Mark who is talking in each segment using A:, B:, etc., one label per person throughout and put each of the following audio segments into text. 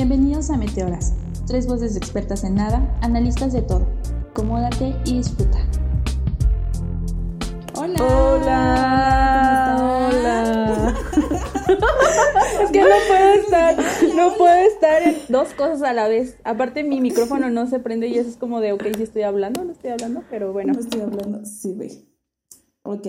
A: Bienvenidos a Meteoras, tres voces expertas en nada, analistas de todo. Acomódate y disfruta.
B: Hola.
C: Hola. Hola. es que no puedo estar, no puedo estar en dos cosas a la vez. Aparte mi micrófono no se prende y eso es como de, ok, si estoy hablando, no estoy hablando, pero bueno.
B: No estoy hablando, sí, güey. Ok.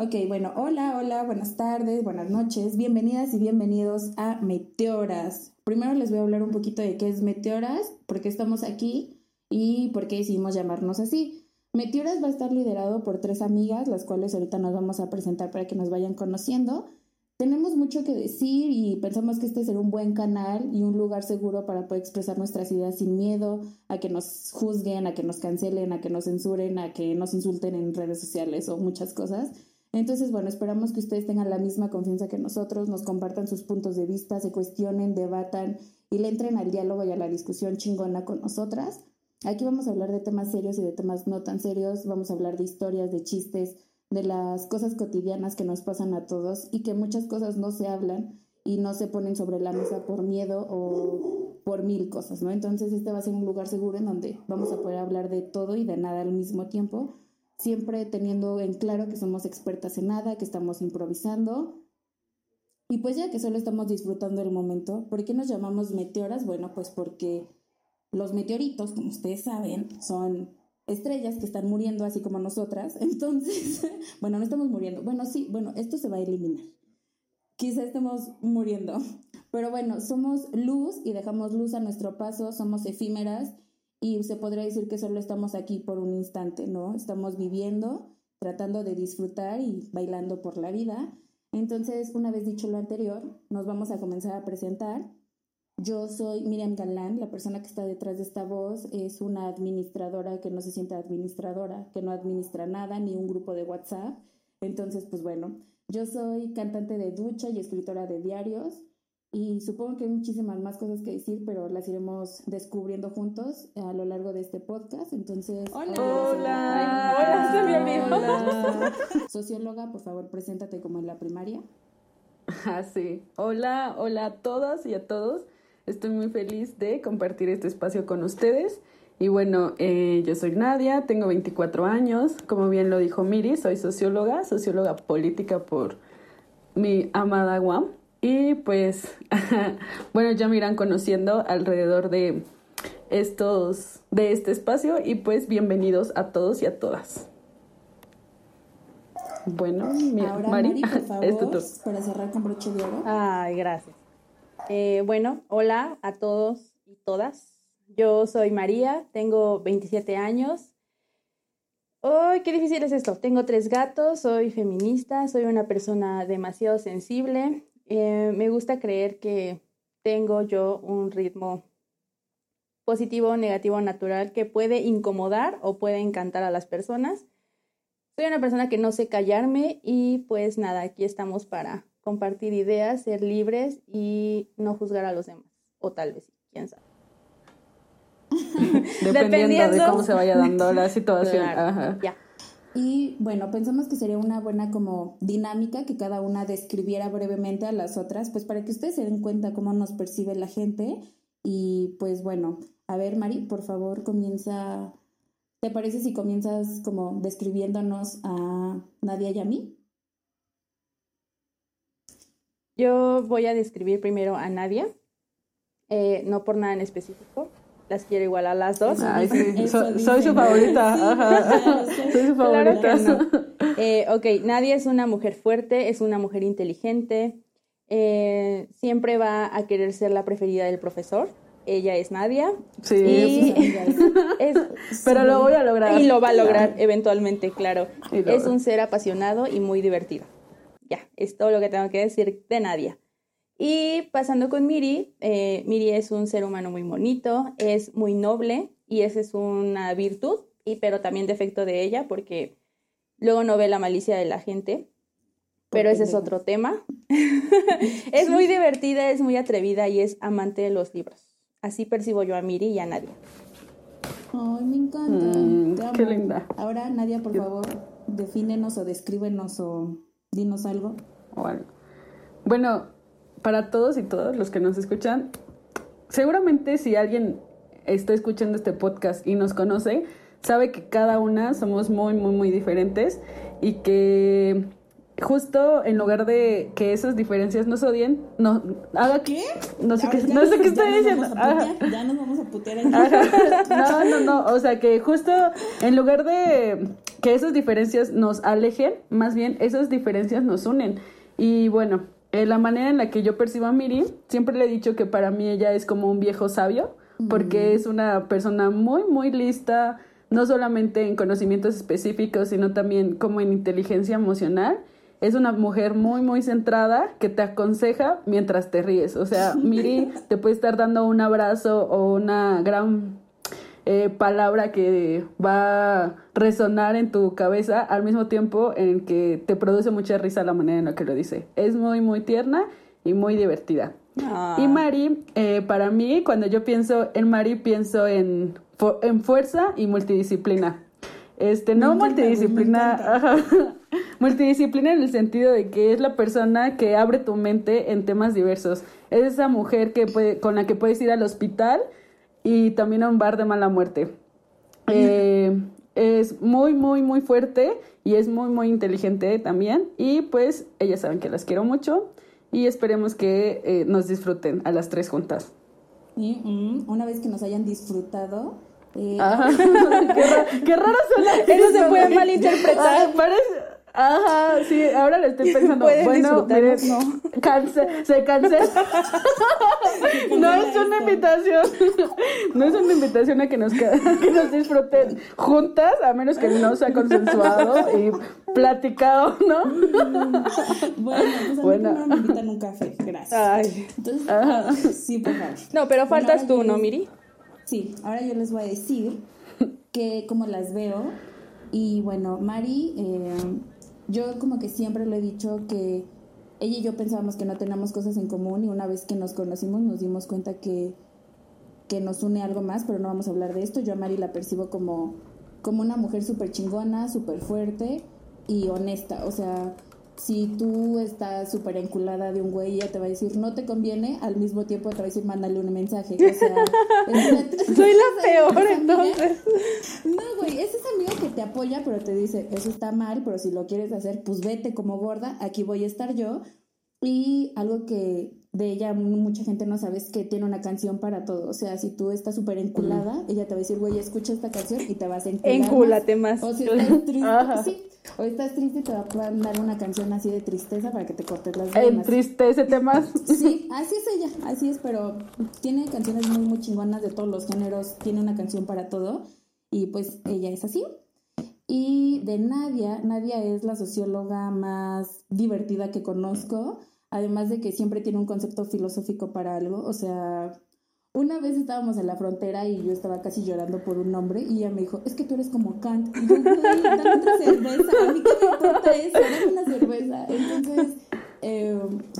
B: Ok, bueno, hola, hola, buenas tardes, buenas noches, bienvenidas y bienvenidos a Meteoras. Primero les voy a hablar un poquito de qué es Meteoras, por qué estamos aquí y por qué decidimos llamarnos así. Meteoras va a estar liderado por tres amigas, las cuales ahorita nos vamos a presentar para que nos vayan conociendo. Tenemos mucho que decir y pensamos que este será un buen canal y un lugar seguro para poder expresar nuestras ideas sin miedo a que nos juzguen, a que nos cancelen, a que nos censuren, a que nos insulten en redes sociales o muchas cosas. Entonces, bueno, esperamos que ustedes tengan la misma confianza que nosotros, nos compartan sus puntos de vista, se cuestionen, debatan y le entren al diálogo y a la discusión chingona con nosotras. Aquí vamos a hablar de temas serios y de temas no tan serios, vamos a hablar de historias, de chistes, de las cosas cotidianas que nos pasan a todos y que muchas cosas no se hablan y no se ponen sobre la mesa por miedo o por mil cosas, ¿no? Entonces este va a ser un lugar seguro en donde vamos a poder hablar de todo y de nada al mismo tiempo siempre teniendo en claro que somos expertas en nada, que estamos improvisando. Y pues ya que solo estamos disfrutando el momento, ¿por qué nos llamamos meteoras? Bueno, pues porque los meteoritos, como ustedes saben, son estrellas que están muriendo así como nosotras. Entonces, bueno, no estamos muriendo. Bueno, sí, bueno, esto se va a eliminar. Quizá estemos muriendo. Pero bueno, somos luz y dejamos luz a nuestro paso, somos efímeras y se podría decir que solo estamos aquí por un instante, ¿no? Estamos viviendo, tratando de disfrutar y bailando por la vida. Entonces, una vez dicho lo anterior, nos vamos a comenzar a presentar. Yo soy Miriam Galán, la persona que está detrás de esta voz es una administradora que no se siente administradora, que no administra nada, ni un grupo de WhatsApp. Entonces, pues bueno, yo soy cantante de ducha y escritora de diarios. Y supongo que hay muchísimas más cosas que decir, pero las iremos descubriendo juntos a lo largo de este podcast. Entonces,
C: hola. Hola,
B: hola, Socióloga, por favor, preséntate como en la primaria.
C: Ah, sí. Hola, hola a todas y a todos. Estoy muy feliz de compartir este espacio con ustedes. Y bueno, eh, yo soy Nadia, tengo 24 años. Como bien lo dijo Miri, soy socióloga, socióloga política por mi amada Guam. Y pues, bueno, ya me irán conociendo alrededor de estos, de este espacio y pues bienvenidos a todos y a todas. Bueno,
B: Ahora, Mari, por favor, para cerrar con broche de oro.
C: Ay, gracias. Eh, bueno, hola a todos y todas. Yo soy María, tengo 27 años. ¡Ay, qué difícil es esto! Tengo tres gatos, soy feminista, soy una persona demasiado sensible, eh, me gusta creer que tengo yo un ritmo positivo, negativo, natural que puede incomodar o puede encantar a las personas. Soy una persona que no sé callarme y pues nada, aquí estamos para compartir ideas, ser libres y no juzgar a los demás. O tal vez, quién sabe.
B: Dependiendo, de cómo se vaya dando la situación. Ya. Y bueno, pensamos que sería una buena como dinámica que cada una describiera brevemente a las otras, pues para que ustedes se den cuenta cómo nos percibe la gente. Y pues bueno, a ver, Mari, por favor, comienza. ¿Te parece si comienzas como describiéndonos a Nadia y a mí?
C: Yo voy a describir primero a Nadia, eh, no por nada en específico, las quiero igual a las dos.
B: soy su favorita. soy su favorita.
C: Eh, ok, Nadia es una mujer fuerte, es una mujer inteligente, eh, siempre va a querer ser la preferida del profesor. Ella es Nadia.
B: Sí, pero lo voy a lograr.
C: Y lo va a lograr eventualmente, claro. Es un ser apasionado y muy divertido. Ya, es todo lo que tengo que decir de Nadia. Y pasando con Miri, eh, Miri es un ser humano muy bonito, es muy noble y esa es una virtud, y, pero también defecto de ella porque luego no ve la malicia de la gente, pero ese es otro tema. es muy divertida, es muy atrevida y es amante de los libros. Así percibo yo a Miri y a Nadia.
B: Ay, me encanta.
C: Mm, qué linda.
B: Ahora, Nadia, por favor, defínenos o descríbenos o dinos algo.
C: Bueno,
D: para todos y todas los que nos escuchan, seguramente si alguien está escuchando este podcast y nos conoce, sabe que cada una somos muy, muy, muy diferentes y que justo en lugar de que esas diferencias nos odien, no haga
B: ¿Qué?
D: no sé qué, no sé qué estoy diciendo.
B: Ya nos vamos a putear aquí.
D: No, no, no, o sea que justo en lugar de que esas diferencias nos alejen, más bien esas diferencias nos unen. Y bueno, eh, la manera en la que yo percibo a Miri, siempre le he dicho que para mí ella es como un viejo sabio, porque es una persona muy, muy lista, no solamente en conocimientos específicos, sino también como en inteligencia emocional. Es una mujer muy, muy centrada que te aconseja mientras te ríes. O sea, Miri te puede estar dando un abrazo o una gran eh, palabra que va a resonar en tu cabeza al mismo tiempo en que te produce mucha risa la manera en la que lo dice. Es muy, muy tierna y muy divertida.
C: Ah.
D: Y Mari, eh, para mí, cuando yo pienso en Mari, pienso en, en fuerza y multidisciplina. Este, no
B: me
D: multidisciplina, ajá. multidisciplina en el sentido de que es la persona que abre tu mente en temas diversos. Es esa mujer que puede, con la que puedes ir al hospital y también a un bar de mala muerte. Eh, es muy, muy, muy fuerte y es muy, muy inteligente también. Y pues ellas saben que las quiero mucho y esperemos que eh, nos disfruten a las tres juntas.
B: Mm, una vez que nos hayan disfrutado, eh,
D: Ajá. qué, ra- qué raro suena.
C: Eso se puede malinterpretar.
D: Ah, parece- Ajá, sí, ahora le estoy pensando. Bueno, miren,
C: disfrutarnos,
D: cance- se cancela. no es una invitación. No es una invitación a que nos, que nos disfruten juntas, a menos que no sea consensuado y platicado, ¿no?
B: bueno, pues a
D: Bueno.
B: mí primero me invitan un café, gracias.
C: Ay.
B: Entonces, ah, sí, por favor.
C: No, pero faltas tú, ¿no, Miri?
B: Sí, ahora yo les voy a decir que cómo las veo. Y bueno, Mari, eh, yo como que siempre le he dicho que ella y yo pensábamos que no teníamos cosas en común y una vez que nos conocimos nos dimos cuenta que, que nos une algo más, pero no vamos a hablar de esto. Yo a Mari la percibo como, como una mujer súper chingona, súper fuerte y honesta. O sea, si tú estás súper enculada de un güey, ella te va a decir no te conviene, al mismo tiempo te va a decir mándale un mensaje. O sea, es
C: Soy la peor, entonces.
B: No, güey, es esa amiga que te apoya, pero te dice, eso está mal, pero si lo quieres hacer, pues vete como gorda, aquí voy a estar yo. Y algo que de ella mucha gente no sabe es que tiene una canción para todo. O sea, si tú estás súper enculada, ella te va a decir, güey, escucha esta canción y te vas a encular. más".
C: Encúlate más.
B: O si estás triste, sí. O estás triste, te va a mandar una canción así de tristeza para que te cortes las
D: En
B: venas.
D: tristeza temas.
B: Sí, así es ella, así es, pero tiene canciones muy, muy chingonas de todos los géneros, tiene una canción para todo y pues ella es así. Y de Nadia, Nadia es la socióloga más divertida que conozco, además de que siempre tiene un concepto filosófico para algo, o sea, una vez estábamos en la frontera y yo estaba casi llorando por un hombre y ella me dijo, es que tú eres como Kant. Y yo, "Güey, dame otra cerveza, a mí qué me importa eso, dame una cerveza. Entonces, eh,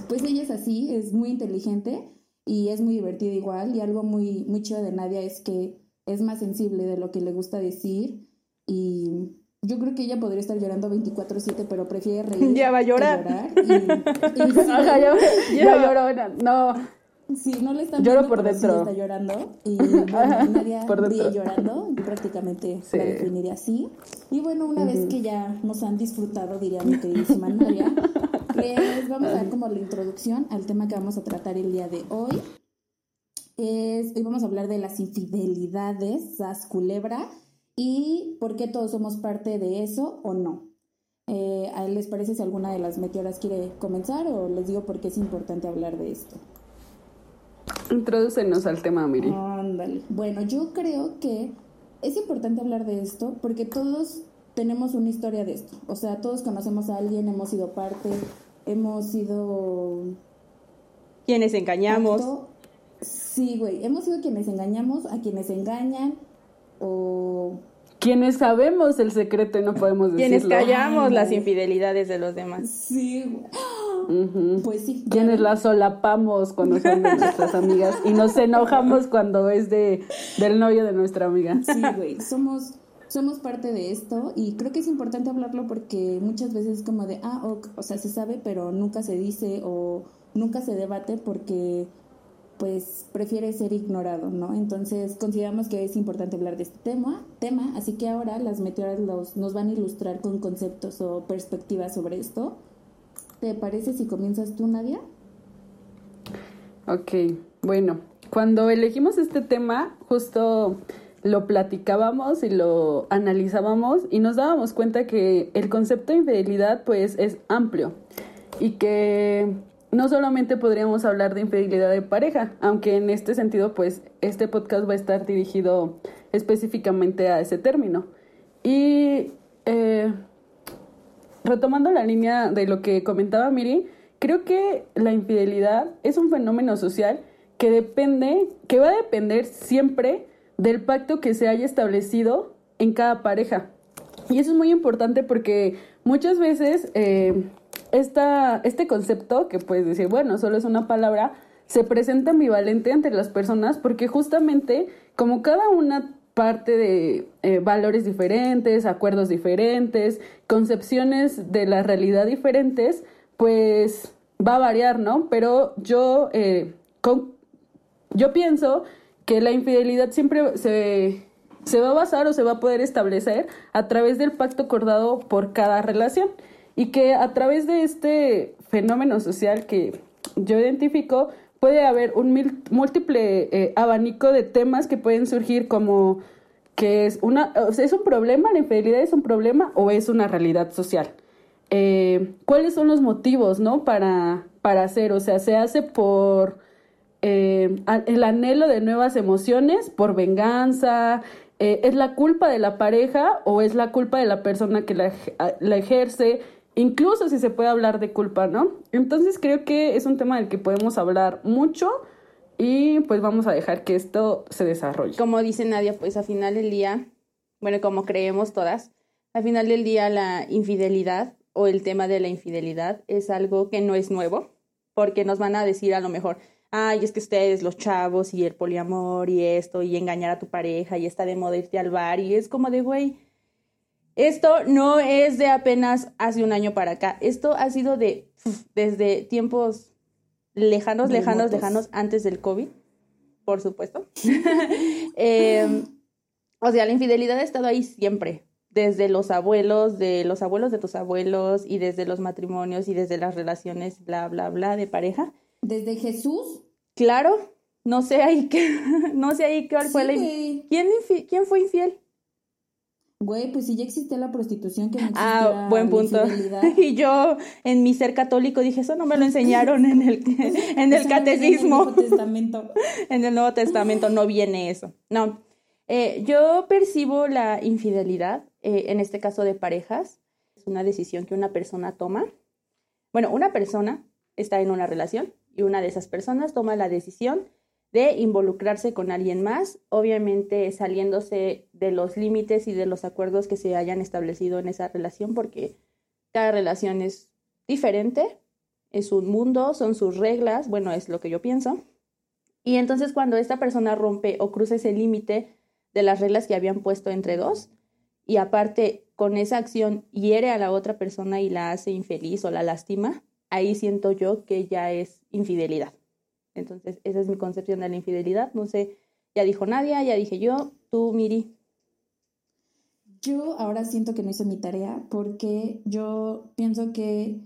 B: pues ella es así, es muy inteligente y es muy divertida igual. Y algo muy, muy chido de Nadia es que es más sensible de lo que le gusta decir y yo creo que ella podría estar llorando 24/7, pero prefiere reír.
C: Ya va a
B: que
C: llorar.
B: llorar. Y, y
D: Ajá, ya, ya lloró. No,
B: Sí, no le están
D: Lloro
B: viendo,
D: por
B: pero sí
D: dentro.
B: está llorando. Y bueno, Nadia
D: Por dentro.
B: llorando. Yo prácticamente
D: Sí.
B: la definiría así. Y bueno, una vez que ya nos han disfrutado, diría mi queridísima Nadia, les vamos a dar como la introducción al tema que vamos a tratar el día de hoy. Es, hoy vamos a hablar de las infidelidades, sas culebra, y por qué todos somos parte de eso o no. Eh, ¿a ¿Les parece si alguna de las meteoras quiere comenzar o les digo por qué es importante hablar de esto?
D: Introdúcenos al tema, Miri.
B: Ándale. Bueno, yo creo que es importante hablar de esto porque todos tenemos una historia de esto. O sea, todos conocemos a alguien, hemos sido parte, hemos sido...
C: Quienes engañamos.
B: acto- Sí, güey, hemos sido quienes engañamos, a quienes engañan o...
D: Quienes sabemos el secreto y no podemos decirlo.
C: Quienes callamos las infidelidades de los demás.
B: Sí, güey.
D: Ujú.
B: Pues sí.
D: Quienes las solapamos cuando son de nuestras amigas y nos enojamos cuando es de del novio de nuestra amiga.
B: Sí, güey, somos, somos parte de esto y creo que es importante hablarlo porque muchas veces es como de, ah, ok, o sea, se sabe, pero nunca se dice o, nunca se debate porque pues prefiere ser ignorado, ¿no? Entonces consideramos que es importante hablar de este tema, tema así que ahora las meteoras nos van a ilustrar con conceptos o perspectivas sobre esto. ¿Te parece si comienzas tú, Nadia?
D: Ok, bueno, cuando elegimos este tema, justo lo platicábamos y lo analizábamos y nos dábamos cuenta que el concepto de infidelidad pues es amplio y que no solamente podríamos hablar de infidelidad de pareja, aunque en este sentido pues este podcast va a estar dirigido específicamente a ese término. Y eh, retomando la línea de lo que comentaba Miri, creo que la infidelidad es un fenómeno social que depende, que va a depender siempre del pacto que se haya establecido en cada pareja. Y eso es muy importante porque muchas veces eh, esta, este concepto, que puedes decir, bueno, solo es una palabra, se presenta ambivalente entre las personas porque justamente como cada una parte de eh, valores diferentes, acuerdos diferentes, concepciones de la realidad diferentes, pues va a variar, ¿no? Pero yo eh, yo pienso que la infidelidad siempre se, se va a basar o se va a poder establecer a través del pacto acordado por cada relación y que a través de este fenómeno social que yo identifico puede haber un múltiple eh, abanico de temas que pueden surgir como que es una es un problema la infidelidad es un problema o es una realidad social eh, cuáles son los motivos no para para hacer o sea se hace por eh, el anhelo de nuevas emociones por venganza, ¿es la culpa de la pareja o es la culpa de la persona que la, ejerce? Incluso si se puede hablar de culpa, ¿no? Entonces creo que es un tema del que podemos hablar mucho y pues vamos a dejar que esto se desarrolle.
C: Como dice Nadia, pues al final del día, bueno, como creemos todas, al final del día la infidelidad o el tema de la infidelidad es algo que no es nuevo, porque nos van a decir a lo mejor, ay, es que ustedes, los chavos y el poliamor y esto, y engañar a tu pareja y está de moda irte al bar, y es como de, güey, esto no es de apenas hace un año para acá, esto ha sido de, desde tiempos lejanos, lejanos, lejanos, antes del COVID, por supuesto. Em, o sea, la infidelidad ha estado ahí siempre, desde los abuelos, de los abuelos de tus abuelos, y desde los matrimonios, y desde las relaciones, bla, bla, bla, de pareja.
B: ¿Desde Jesús?
C: Claro, no sé ahí qué, no sé ahí cuál fue la... ¿Quién, ¿Quién fue infiel?
B: Güey, pues si ya existe la prostitución que no
C: Ah, buen punto. Y yo en mi ser católico dije, eso no me lo enseñaron en el, en el catecismo. En el Nuevo Testamento. en el Nuevo Testamento no viene eso. No. Eh, yo percibo la infidelidad, eh, en este caso de parejas, es una decisión que una persona toma. Bueno, una persona está en una relación y una de esas personas toma la decisión de involucrarse con alguien más, obviamente saliéndose de los límites y de los acuerdos que se hayan establecido en esa relación, porque cada relación es diferente, es un mundo, son sus reglas, bueno, es lo que yo pienso. Y entonces cuando esta persona rompe o cruza ese límite de las reglas que habían puesto entre dos, y aparte con esa acción hiere a la otra persona y la hace infeliz o la lastima, ahí siento yo que ya es infidelidad. Entonces, esa es mi concepción de la infidelidad. No sé, ya dijo Nadia, ya dije yo, tú, Miri.
B: Yo ahora siento que no hice mi tarea porque yo pienso que,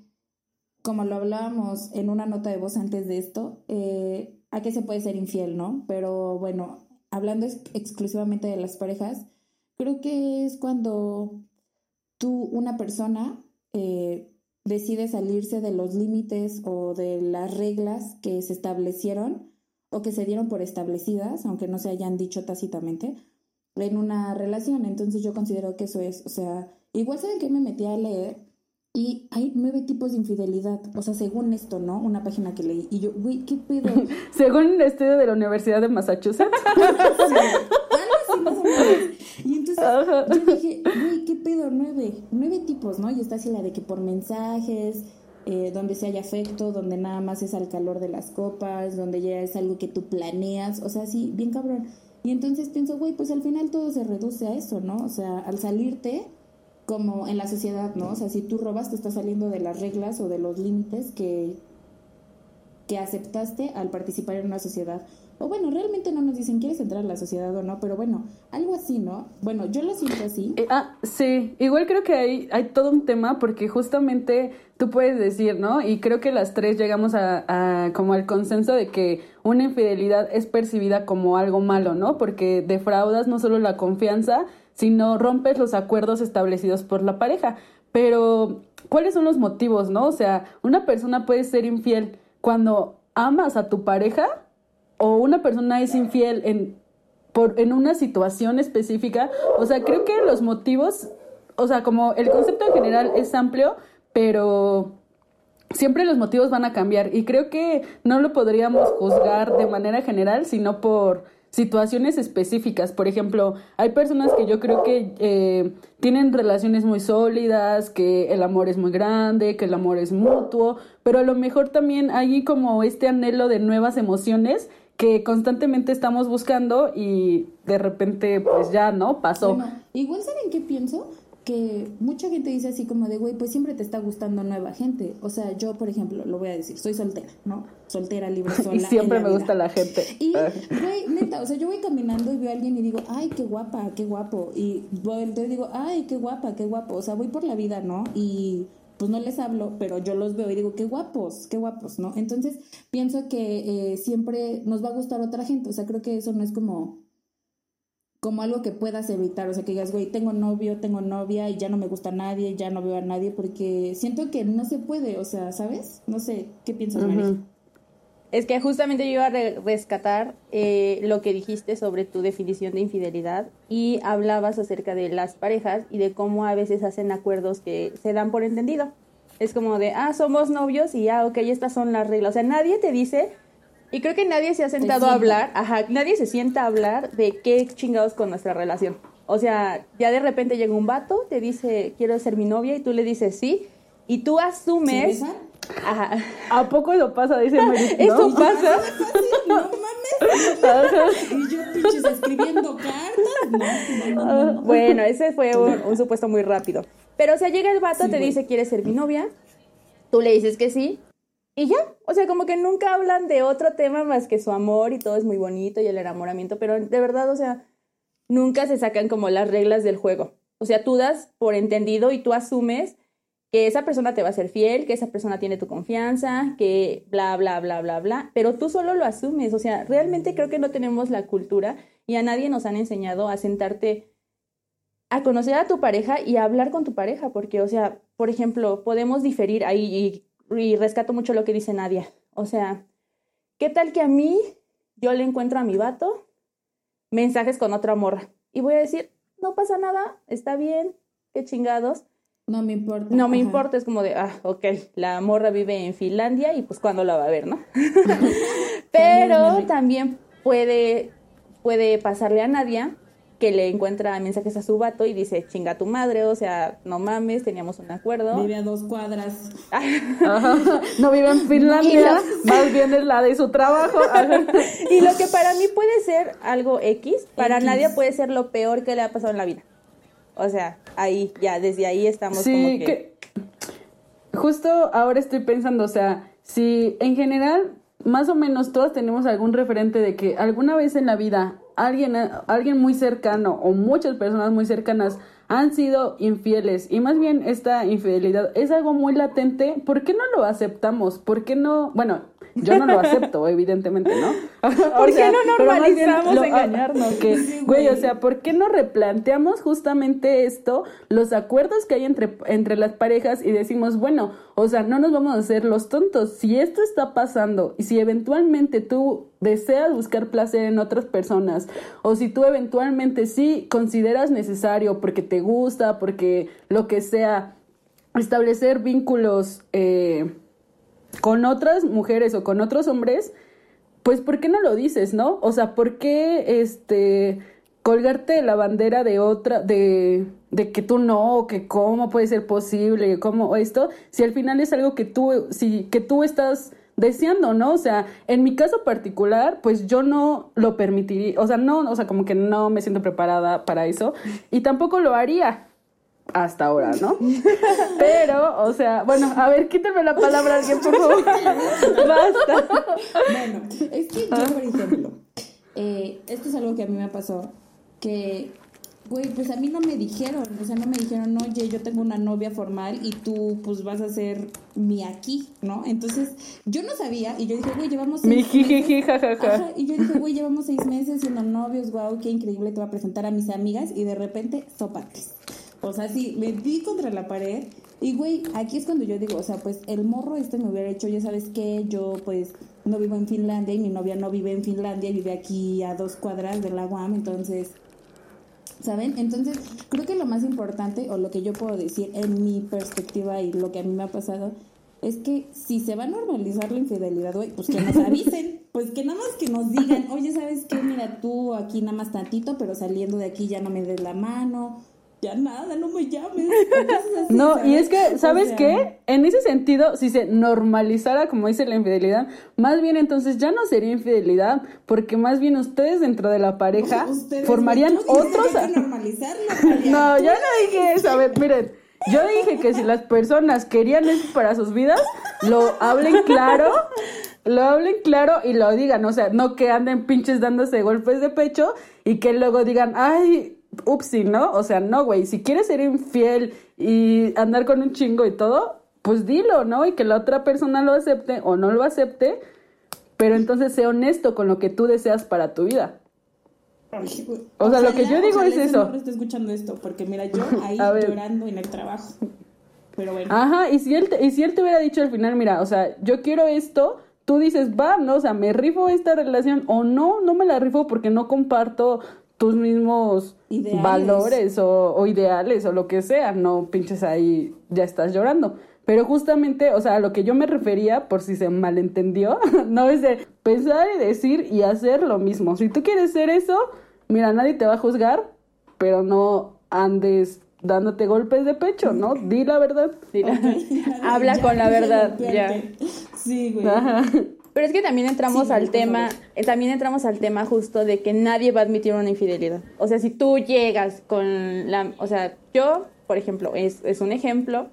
B: como lo hablábamos en una nota de voz antes de esto, eh, a qué se puede ser infiel, ¿no? Pero bueno, hablando exclusivamente de las parejas, creo que es cuando tú, una persona, eh, decide salirse de los límites o de las reglas que se establecieron o que se dieron por establecidas, aunque no se hayan dicho tácitamente, en una relación. Entonces yo considero que eso es, o sea, igual saben que me metí a leer y hay nueve tipos de infidelidad, o sea, según esto, ¿no? Una página que leí. Y yo, güey, ¿qué pedo?
D: según un estudio de la Universidad de Massachusetts.
B: Y entonces yo dije, güey, ¿qué pedo? Nueve, nueve tipos, ¿no? Y está así la de que por mensajes, eh, donde se haya afecto, donde nada más es al calor de las copas, donde ya es algo que tú planeas, o sea, sí, bien cabrón. Y entonces pienso, güey, pues al final todo se reduce a eso, ¿no? O sea, al salirte, como en la sociedad, ¿no? O sea, si tú robas, te estás saliendo de las reglas o de los límites que que aceptaste al participar en una sociedad. O bueno, realmente no nos dicen, ¿quieres entrar a la sociedad o no? Pero bueno, algo así, ¿no? Bueno, yo lo siento así.
D: Eh, ah, sí, igual creo que hay, hay todo un tema porque justamente tú puedes decir, ¿no? Y creo que las tres llegamos a, a como al consenso de que una infidelidad es percibida como algo malo, ¿no? Porque defraudas no solo la confianza, sino rompes los acuerdos establecidos por la pareja. Pero, ¿cuáles son los motivos, no? O sea, una persona puede ser infiel cuando amas a tu pareja o una persona es infiel en, por, en una situación específica. O sea, creo que los motivos, o sea, como el concepto en general es amplio, pero siempre los motivos van a cambiar y creo que no lo podríamos juzgar de manera general, sino por situaciones específicas. Por ejemplo, hay personas que yo creo que eh, tienen relaciones muy sólidas, que el amor es muy grande, que el amor es mutuo, pero a lo mejor también hay como este anhelo de nuevas emociones que constantemente estamos buscando y de repente pues ya, ¿no? Pasó.
B: igual saben qué pienso, que mucha gente dice así como de, güey, pues siempre te está gustando nueva gente. O sea, yo, por ejemplo, lo voy a decir, soy soltera, ¿no? Soltera, libre, sola.
D: y siempre me gusta la gente.
B: Y, güey, neta, o sea, yo voy caminando y veo a alguien y digo, ay, qué guapa, qué guapo. Y voy, entonces digo, ay, qué guapa, qué guapo. O sea, voy por la vida, ¿no? Y pues no les hablo, pero yo los veo y digo, qué guapos, qué guapos, ¿no? Entonces pienso que eh, siempre nos va a gustar otra gente, o sea, creo que eso no es como como algo que puedas evitar, o sea, que digas, güey, tengo novio, tengo novia y ya no me gusta nadie, ya no veo a nadie, porque siento que no se puede, o sea, ¿sabes? No sé, ¿qué piensas, María?
C: Es que justamente yo iba a rescatar eh, lo que dijiste sobre tu definición de infidelidad y hablabas acerca de las parejas y de cómo a veces hacen acuerdos que se dan por entendido. Es como de, ah, somos novios y ya, ok, estas son las reglas. O sea, nadie te dice, y creo que nadie se ha sentado a hablar, ajá, nadie se sienta a hablar de qué chingados con nuestra relación. O sea, ya de repente llega un vato, te dice, quiero ser mi novia, y tú le dices sí, y tú asumes...
D: Ajá. ¿A poco lo pasa? Dice Merit, ¿no?
C: ¿Eso pasa?
B: No mames. y yo pinches escribiendo cartas.
C: bueno, ese fue un, supuesto muy rápido. Pero o sea, llega el vato, te dice, ¿quieres ser mi novia? Tú le dices que sí. Y ya, o sea, como que nunca hablan de otro tema más que su amor y todo es muy bonito y el enamoramiento, pero de verdad, o sea, nunca se sacan como las reglas del juego. O sea, tú das por entendido y tú asumes que esa persona te va a ser fiel, que esa persona tiene tu confianza, que bla, bla, bla, bla, bla, pero tú solo lo asumes, o sea, realmente creo que no tenemos la cultura y a nadie nos han enseñado a sentarte a conocer a tu pareja y a hablar con tu pareja, porque, o sea, por ejemplo, podemos diferir ahí y, rescato mucho lo que dice Nadia, o sea, ¿qué tal que a mí yo le encuentro a mi vato mensajes con otra morra? Y voy a decir, no pasa nada, está bien, qué chingados,
B: no me importa.
C: No me importa, es como de, ah, ok, la morra vive en Finlandia y pues cuándo la va a ver, ¿no? Pero también puede, puede pasarle a Nadia que le encuentra mensajes a su vato y dice, chinga tu madre, o sea, no mames, teníamos un acuerdo.
B: Vive a dos cuadras.
D: no vive en Finlandia, más bien es la de su trabajo.
C: y lo que para mí puede ser algo X, para Nadia puede ser lo peor que le ha pasado en la vida. O sea, ahí, ya, desde ahí estamos
D: sí,
C: como que...
D: Justo ahora estoy pensando, o sea, si en general, más o menos todos tenemos algún referente de que alguna vez en la vida alguien, alguien muy cercano o muchas personas muy cercanas han sido infieles y más bien esta infidelidad es algo muy latente, ¿por qué no lo aceptamos? ¿Por qué no? Bueno, yo no lo acepto, evidentemente, ¿no?
C: ¿Por qué no normalizamos engañarnos?
D: Que, güey, o sea, ¿por qué no replanteamos justamente esto, los acuerdos que hay entre, entre las parejas y decimos, bueno, o sea, no nos vamos a hacer los tontos. Si esto está pasando y si eventualmente tú deseas buscar placer en otras personas o si tú eventualmente sí consideras necesario porque te gusta, porque lo que sea, establecer vínculos eh, con otras mujeres o con otros hombres, pues ¿por qué no lo dices, no? O sea, ¿por qué este colgarte la bandera de otra, de, de que tú no, que cómo puede ser posible, cómo esto, si al final es algo que tú, si, que tú estás deseando, ¿no? O sea, en mi caso particular, pues yo no lo permitiría, o sea, no, o sea, como que no me siento preparada para eso y tampoco lo haría. Hasta ahora, ¿no? Pero, o sea, bueno, a ver, quítame la palabra alguien, por favor. Basta.
B: Bueno, es que yo, por ejemplo, eh, esto es algo que a mí me pasó, que, güey, pues a mí no me dijeron, o sea, no me dijeron, oye, yo tengo una novia formal y tú, pues, vas a ser mi aquí, ¿no? Entonces, yo no sabía y yo dije, güey, llevamos
D: Mi
B: seis meses.
D: jijiji, jajaja.
B: Ajá, y yo dije, güey, llevamos seis meses siendo novios, wow, qué increíble, te voy a presentar a mis amigas y de repente, sopates. O sea, sí, me di contra la pared y, güey, aquí es cuando yo digo, o sea, pues el morro este me hubiera hecho, ya sabes qué, yo pues no vivo en Finlandia y mi novia no vive en Finlandia y vive aquí a dos cuadras de la UAM, entonces... ¿Saben? Entonces, creo que lo más importante, o lo que yo puedo decir en mi perspectiva y lo que a mí me ha pasado, es que si se va a normalizar la infidelidad, güey, pues que nos avisen, pues que nada más que nos digan, oye, ¿sabes qué? Mira, tú aquí nada más tantito, pero saliendo de aquí ya no me des la mano, ya nada, no me llames. así,
D: No, y es que,
B: O
D: ¿sabes
B: sea,
D: qué? En ese sentido, si se normalizara, como dice la infidelidad, más bien entonces ya no sería infidelidad, porque más bien ustedes dentro de la pareja formarían otros... No, yo no dije eso. A ver, miren, yo dije que si las personas querían eso para sus vidas, lo hablen claro, lo hablen claro y lo digan. O sea, no que anden pinches dándose golpes de pecho y que luego digan, ay, upsi, ¿no? O sea, no, güey, si quieres ser infiel y andar con un chingo y todo, pues dilo, ¿no? Y que la otra persona lo acepte o no lo acepte, pero entonces sé honesto con lo que tú deseas para tu vida.
B: Ay.
D: O sea, lo que yo digo es eso.
B: esté escuchando esto, porque mira, yo ahí llorando en el trabajo. Pero bueno.
D: Ajá, y si él te, y si él te hubiera dicho al final, mira, o sea, yo quiero esto, tú dices, va, no, o sea, me rifo esta relación o no, no me la rifo porque no comparto tus mismos
B: Ideales.
D: valores o, o ideales o lo que sea, no pinches ahí, ya estás llorando. Pero justamente, o sea, a lo que yo me refería, por si se malentendió, no es de pensar y decir y hacer lo mismo. Si tú quieres hacer eso, mira, nadie te va a juzgar, pero no andes dándote golpes de pecho, ¿no? Di la verdad.
C: Dile.
B: Ok.
C: Habla
B: Ya,
C: con la verdad,
B: golpearte. Sí, güey.
D: Ajá.
C: Pero es que también entramos
B: Sí,
C: al tema, eh, también entramos al tema justo de que nadie va a admitir una infidelidad. O sea, si tú llegas con la, o sea, yo, por ejemplo, es, es un ejemplo,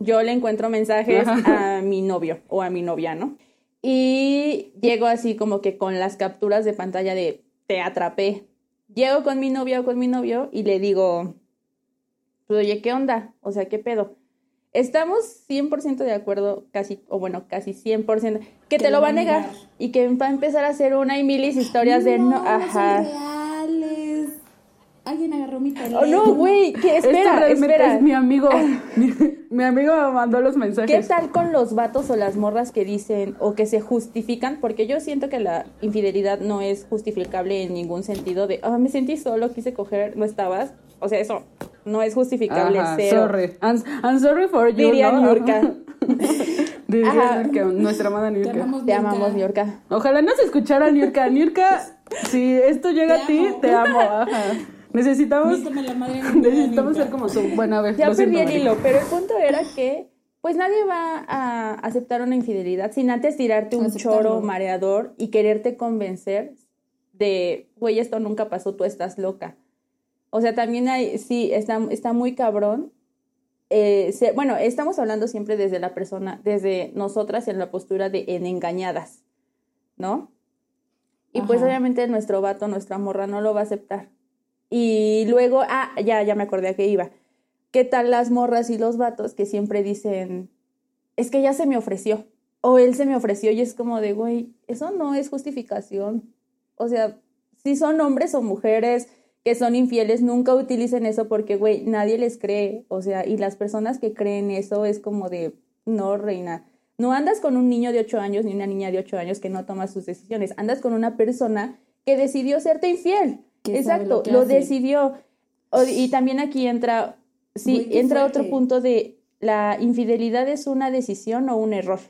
C: yo le encuentro mensajes a mi novio o a mi novia, ¿no? Y llego así como que con las capturas de pantalla de te atrapé. Llego con mi novia o con mi novio y le digo, pues, oye, ¿qué onda? O sea, ¿qué pedo? Estamos 100% de acuerdo, casi, o bueno, casi 100%, que te lo va a negar y que va a empezar a hacer una y miles historias de no,
B: son
C: ajá.
B: reales. Alguien agarró mi
C: Oh,
B: teléfono.
C: no, güey, que espera,
D: realmente
C: espera.
D: es mi amigo. Mi, mi amigo me mandó los mensajes.
C: ¿Qué tal con los vatos o las morras que dicen o que se justifican? Porque yo siento que la infidelidad no es justificable en ningún sentido de, ah, me sentí solo, quise coger, no estabas. O sea, eso no es justificable,
D: Ajá,
C: cero.
D: sorry. I'm, I'm sorry for you.
C: Diría
D: ¿no?
C: Niurka.
D: Diría. Niurka, nuestra amada
B: Te
D: Niurka.
B: amamos,
C: Te amamos, Yorka.
D: Ojalá no se escuchara Niurka. Niurka, si esto llega
B: Te
D: a ti,
B: amo.
D: te amo. Ajá. Necesitamos,
B: la madre
D: necesitamos ser como su buena vez.
C: Ya perdí
D: siento,
C: el hilo, pero el punto era que pues nadie va a aceptar una infidelidad sin antes tirarte un
B: Aceptarlo.
C: choro mareador y quererte convencer de, güey, esto nunca pasó, tú estás loca. O sea, también hay, sí, está, está muy cabrón. Eh, se- bueno, estamos hablando siempre desde la persona, desde nosotras en la postura de en engañadas, ¿no? Y pues
B: Ajá.
C: obviamente nuestro vato, nuestra morra no lo va a aceptar. Y luego, ah, ya, ya me acordé a qué iba. ¿Qué tal las morras y los vatos que siempre dicen, es que ya se me ofreció? O él se me ofreció y es como de, güey, eso no es justificación. O sea, si son hombres o mujeres que son infieles, nunca utilicen eso porque, güey, nadie les cree. O sea, y las personas que creen eso es como de, no, reina. No andas con un niño de 8 años ni una niña de 8 años que no toma sus decisiones. Andas con una persona que decidió serte infiel. Exacto,
B: lo
C: decidió. O- y también aquí entra, sí, entra otro punto de la infidelidad es una decisión o un error.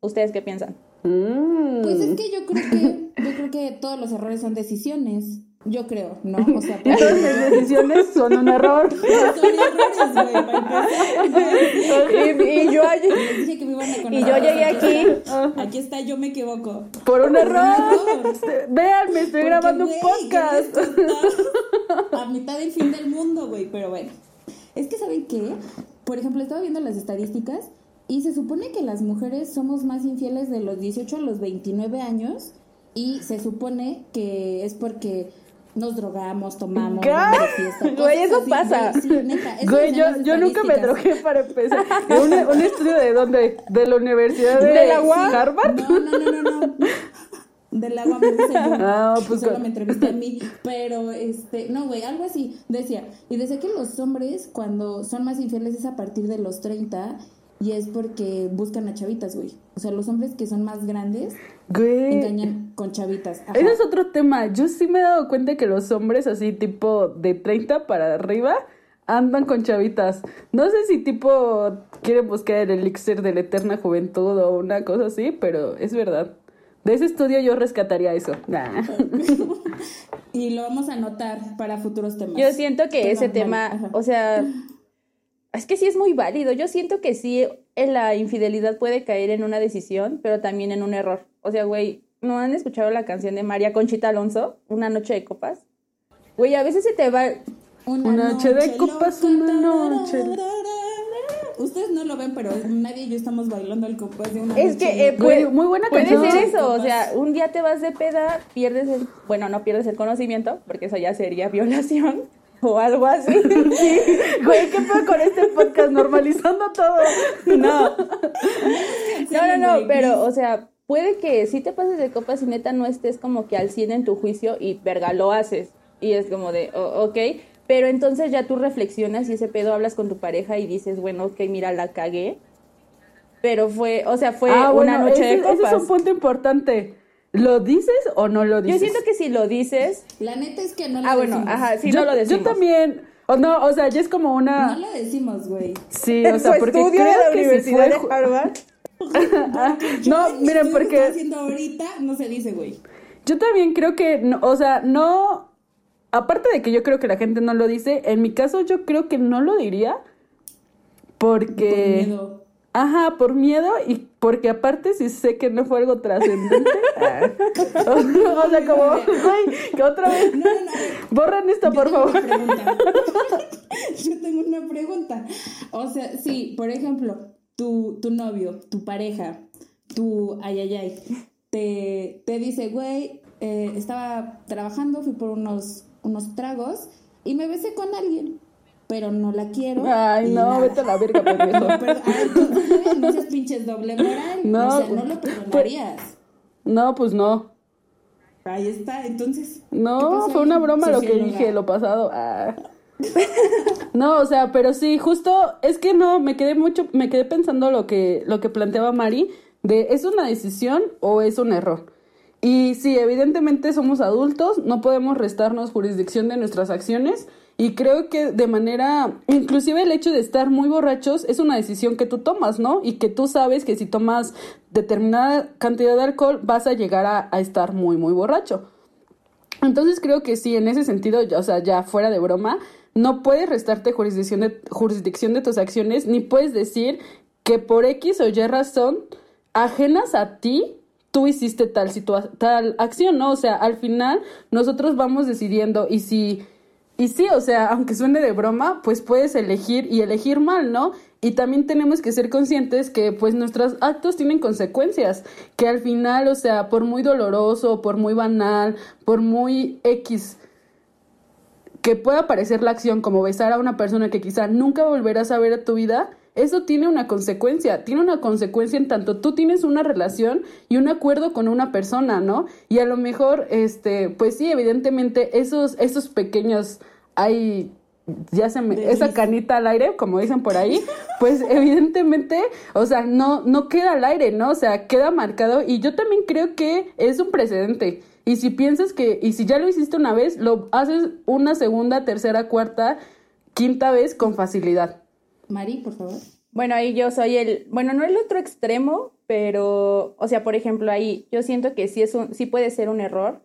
C: ¿Ustedes qué piensan?
D: Mm.
B: Pues es que yo creo que, yo creo que todos los errores son decisiones. Yo creo, ¿no? O sea,
D: Y todas mis decisiones son un error.
B: son errores, güey,
C: y, yo,
B: Les dije que me iban a conocer.
C: y yo llegué aquí.
B: Aquí está, yo me equivoco.
D: Por un error.
B: error.
D: Vean, me estoy grabando un podcast.
B: A mitad del fin del mundo, güey, pero bueno. Es que, ¿saben qué? Por ejemplo, estaba viendo las estadísticas y se supone que las mujeres somos más infieles de los 18 a los 29 años y se supone que es porque nos drogamos, tomamos,
D: ¿Qué?
B: fiesta,
C: Güey, eso
B: así,
C: pasa.
B: güey, sí, neta, eso
D: Güey, yo, yo nunca me drogué para empezar. ¿Un, un estudio de dónde? ¿De la Universidad de,
C: ¿De la UAM?
D: Harvard?
B: No, no, no, no, no. Del agua me dice yo.
D: Ah, pues
B: Solo me entrevisté a mí. Pero, este, no, güey, algo así. Decía. Y decía que los hombres, cuando son más infieles, es a partir de los 30. Y es porque buscan a chavitas, güey. O sea, los hombres que son más grandes
D: Güey.
B: engañan con chavitas. Ajá.
D: Ese es otro tema. Yo sí me he dado cuenta que los hombres así tipo de 30 para arriba andan con chavitas. No sé si tipo quieren buscar el elixir de la eterna juventud o una cosa así, pero es verdad. De ese estudio yo rescataría eso. Nah.
B: Y lo vamos a anotar para futuros temas.
C: Yo siento que ese tema,
B: ajá.
C: o sea, es que sí es muy válido. Yo siento que sí, en la infidelidad puede caer en una decisión, pero también en un error. O sea, güey, ¿no han escuchado la canción de María Conchita Alonso, Una noche de copas? Güey, a veces se te va...
D: Una noche de copas, una noche.
B: Ustedes no lo ven, pero nadie y yo estamos bailando al compás de una
C: Es
B: noche
C: que eh, puede,
D: muy buena
C: puede
D: canción.
C: ser eso, o sea, un día te vas de peda, pierdes el, bueno, no pierdes el conocimiento, porque eso ya sería violación o algo así.
D: Güey, ¿qué fue con este podcast normalizando todo?
C: No. No, no, no, pero, o sea, puede que si te pases de copas y neta no estés como que al 100 en tu juicio y verga, lo haces. Y es como de, oh, ok. Pero entonces ya tú reflexionas y ese pedo hablas con tu pareja y dices, bueno, ok, mira, la cagué. Pero fue, o sea, fue
D: ah, bueno,
C: una noche
D: ese,
C: de
D: ese
C: copas.
D: es un punto importante. ¿Lo dices o no lo
C: Yo
D: dices?
C: siento que si lo dices,
B: La neta es que no lo
C: ah, bueno,
B: decimos.
C: ajá, si
D: yo,
C: no lo decimos.
D: Yo también. O no, o sea, ya es como una.
B: No lo decimos, güey.
D: Sí, o sea, porque
C: estudio
D: creo
C: de la
D: que si
C: Universidad
D: fue
C: de Harvard.
B: Yo
D: no,
B: en mi
D: miren,
B: que
D: porque
B: estoy haciendo ahorita no se dice, güey.
D: yo también creo que, no, o sea, no. Aparte de que yo creo que la gente no lo dice, en mi caso yo creo que no lo diría porque.
B: Por miedo.
D: Ajá, por miedo y porque aparte si sé que no fue algo trascendente. ah. o sea, como, ay, que otra vez.
B: No, no, no.
D: Borran esto,
B: Yo
D: por
B: tengo
D: favor.
B: una. Yo tengo una pregunta. O sea, sí, por ejemplo, tu, tu novio, tu pareja, tu ay, ay, ay, te, te dice, güey, eh, estaba trabajando, fui por unos, unos tragos y me besé con alguien, pero no la quiero.
D: Ay, no,
B: nada.
D: vete a la verga, pendejo.
B: No, pero, ah, entonces, no seas pinches doble moral.
D: No,
B: o sea, no
D: pues-
B: lo perdonarías.
D: No, pues no.
B: Ahí está, entonces. ¿qué
D: No, fue una broma lo que dije, lo pasado. Ah. No, o sea, pero sí, justo es que no, me quedé mucho, me quedé pensando lo que, lo que planteaba Mari, de ¿es una decisión o es un error? Y sí, evidentemente somos adultos, no podemos restarnos jurisdicción de nuestras acciones y creo que de manera, inclusive el hecho de estar muy borrachos es una decisión que tú tomas, ¿no? Y que tú sabes que si tomas determinada cantidad de alcohol vas a llegar a, estar muy, muy borracho. Entonces creo que sí, en ese sentido, ya- o sea, ya fuera de broma, no puedes restarte jurisdicción de, jurisdicción de tus acciones, ni puedes decir que por X o Y razón, ajenas a ti, tú hiciste tal, situa- tal acción, ¿no? O sea, al final nosotros vamos decidiendo y si... Y sí, o sea, aunque suene de broma, pues puedes elegir y elegir mal, ¿no? Y también tenemos que ser conscientes que pues nuestros actos tienen consecuencias, que al final, o sea, por muy doloroso, por muy banal, por muy X que pueda parecer la acción como besar a una persona que quizá nunca volverás a ver a tu vida, eso tiene una consecuencia, tiene una consecuencia en tanto tú tienes una relación y un acuerdo con una persona, ¿no? Y a lo mejor, este, pues sí, evidentemente esos, esos pequeños, hay, ya se me, esa canita al aire, como dicen por ahí, pues evidentemente, o sea, no, no queda al aire, ¿no? O sea, queda marcado y yo también creo que es un precedente. Y si piensas que, y si ya lo hiciste una vez, lo haces una segunda, tercera, cuarta, quinta vez con facilidad.
B: Mari, por favor.
C: Bueno, ahí yo soy el, bueno, no el otro extremo, pero, o sea, por ejemplo, ahí yo siento que sí es un, sí puede ser un error,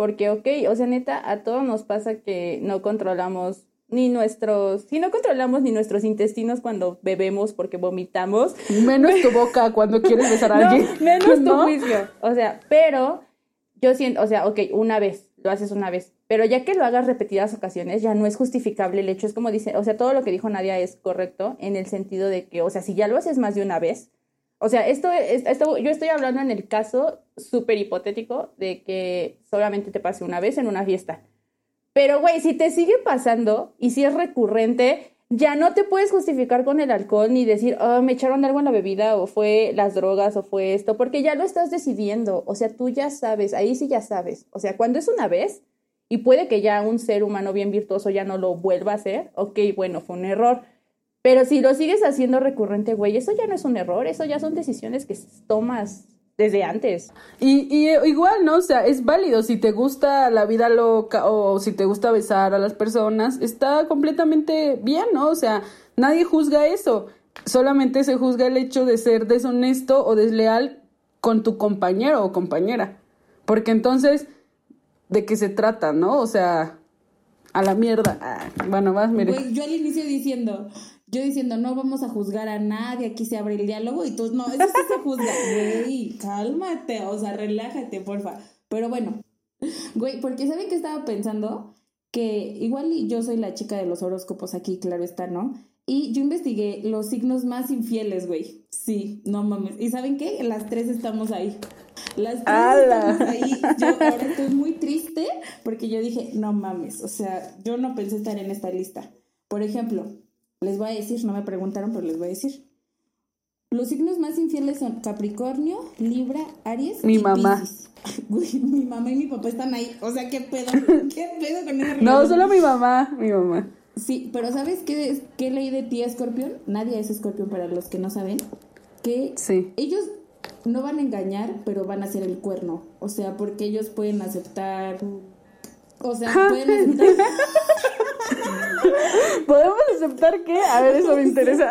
C: porque, ok, o sea, neta, a todos nos pasa que no controlamos ni nuestros, si no controlamos ni nuestros intestinos cuando bebemos porque vomitamos,
D: Menos tu boca cuando quieres besar a
C: no,
D: alguien.
C: menos tu juicio, o sea, pero yo siento, o sea, ok, una vez, lo haces una vez, Pero ya que lo hagas repetidas ocasiones, ya no es justificable el hecho. Es como dice, o sea, todo lo que dijo Nadia es correcto en el sentido de que, o sea, si ya lo haces más de una vez, o sea, esto, esto yo estoy hablando en el caso súper hipotético de que solamente te pase una vez en una fiesta. Pero, güey, si te sigue pasando y si es recurrente, ya no te puedes justificar con el alcohol ni decir, oh, me echaron algo en la bebida o fue las drogas o fue esto, porque ya lo estás decidiendo. O sea, tú ya sabes, ahí sí ya sabes. O sea, cuando es una vez y puede que ya un ser humano bien virtuoso ya no lo vuelva a hacer, ok, bueno, fue un error. Pero si lo sigues haciendo recurrente, güey, eso ya no es un error, eso ya son decisiones que tomas desde antes.
D: Y, y, igual, ¿no? O sea, es válido. Si te gusta la vida loca o si te gusta besar a las personas, está completamente bien, ¿no? O sea, nadie juzga eso. Solamente se juzga el hecho de ser deshonesto o desleal con tu compañero o compañera. Porque entonces, ¿de qué se trata, no? O sea, a la mierda. Ah, bueno, vas, mire.
B: yo al inicio diciendo, yo diciendo, no vamos a juzgar a nadie, aquí se abre el diálogo y tú, no, eso sí se juzga. Güey, cálmate, o sea, relájate, porfa. Pero bueno, güey, porque ¿saben qué estaba pensando? Que igual yo soy la chica de los horóscopos aquí, claro está, ¿no? Y yo investigué los signos más infieles, güey. Sí, no mames. ¿Y saben qué? Las tres estamos ahí. Las tres estamos ahí. Yo ahora estoy muy triste porque yo dije, no mames. O sea, yo no pensé estar en esta lista. Por ejemplo, les voy a decir, no me preguntaron, pero les voy a decir. Los signos más infieles son Capricornio, Libra, Aries
D: mi mamá.
B: mi mamá y mi papá están ahí. O sea, ¿qué pedo? ¿Qué pedo con esa
D: No, solo mi mamá, mi mamá.
B: Sí, pero ¿sabes qué, qué leí de ti, Escorpión? Nadie es Escorpión para los que no saben. Que
D: sí.
B: ellos no van a engañar, pero van a hacer el cuerno. O sea, porque ellos pueden aceptar. O sea, pueden aceptar.
D: ¿Podemos aceptar qué? A ver, eso me interesa.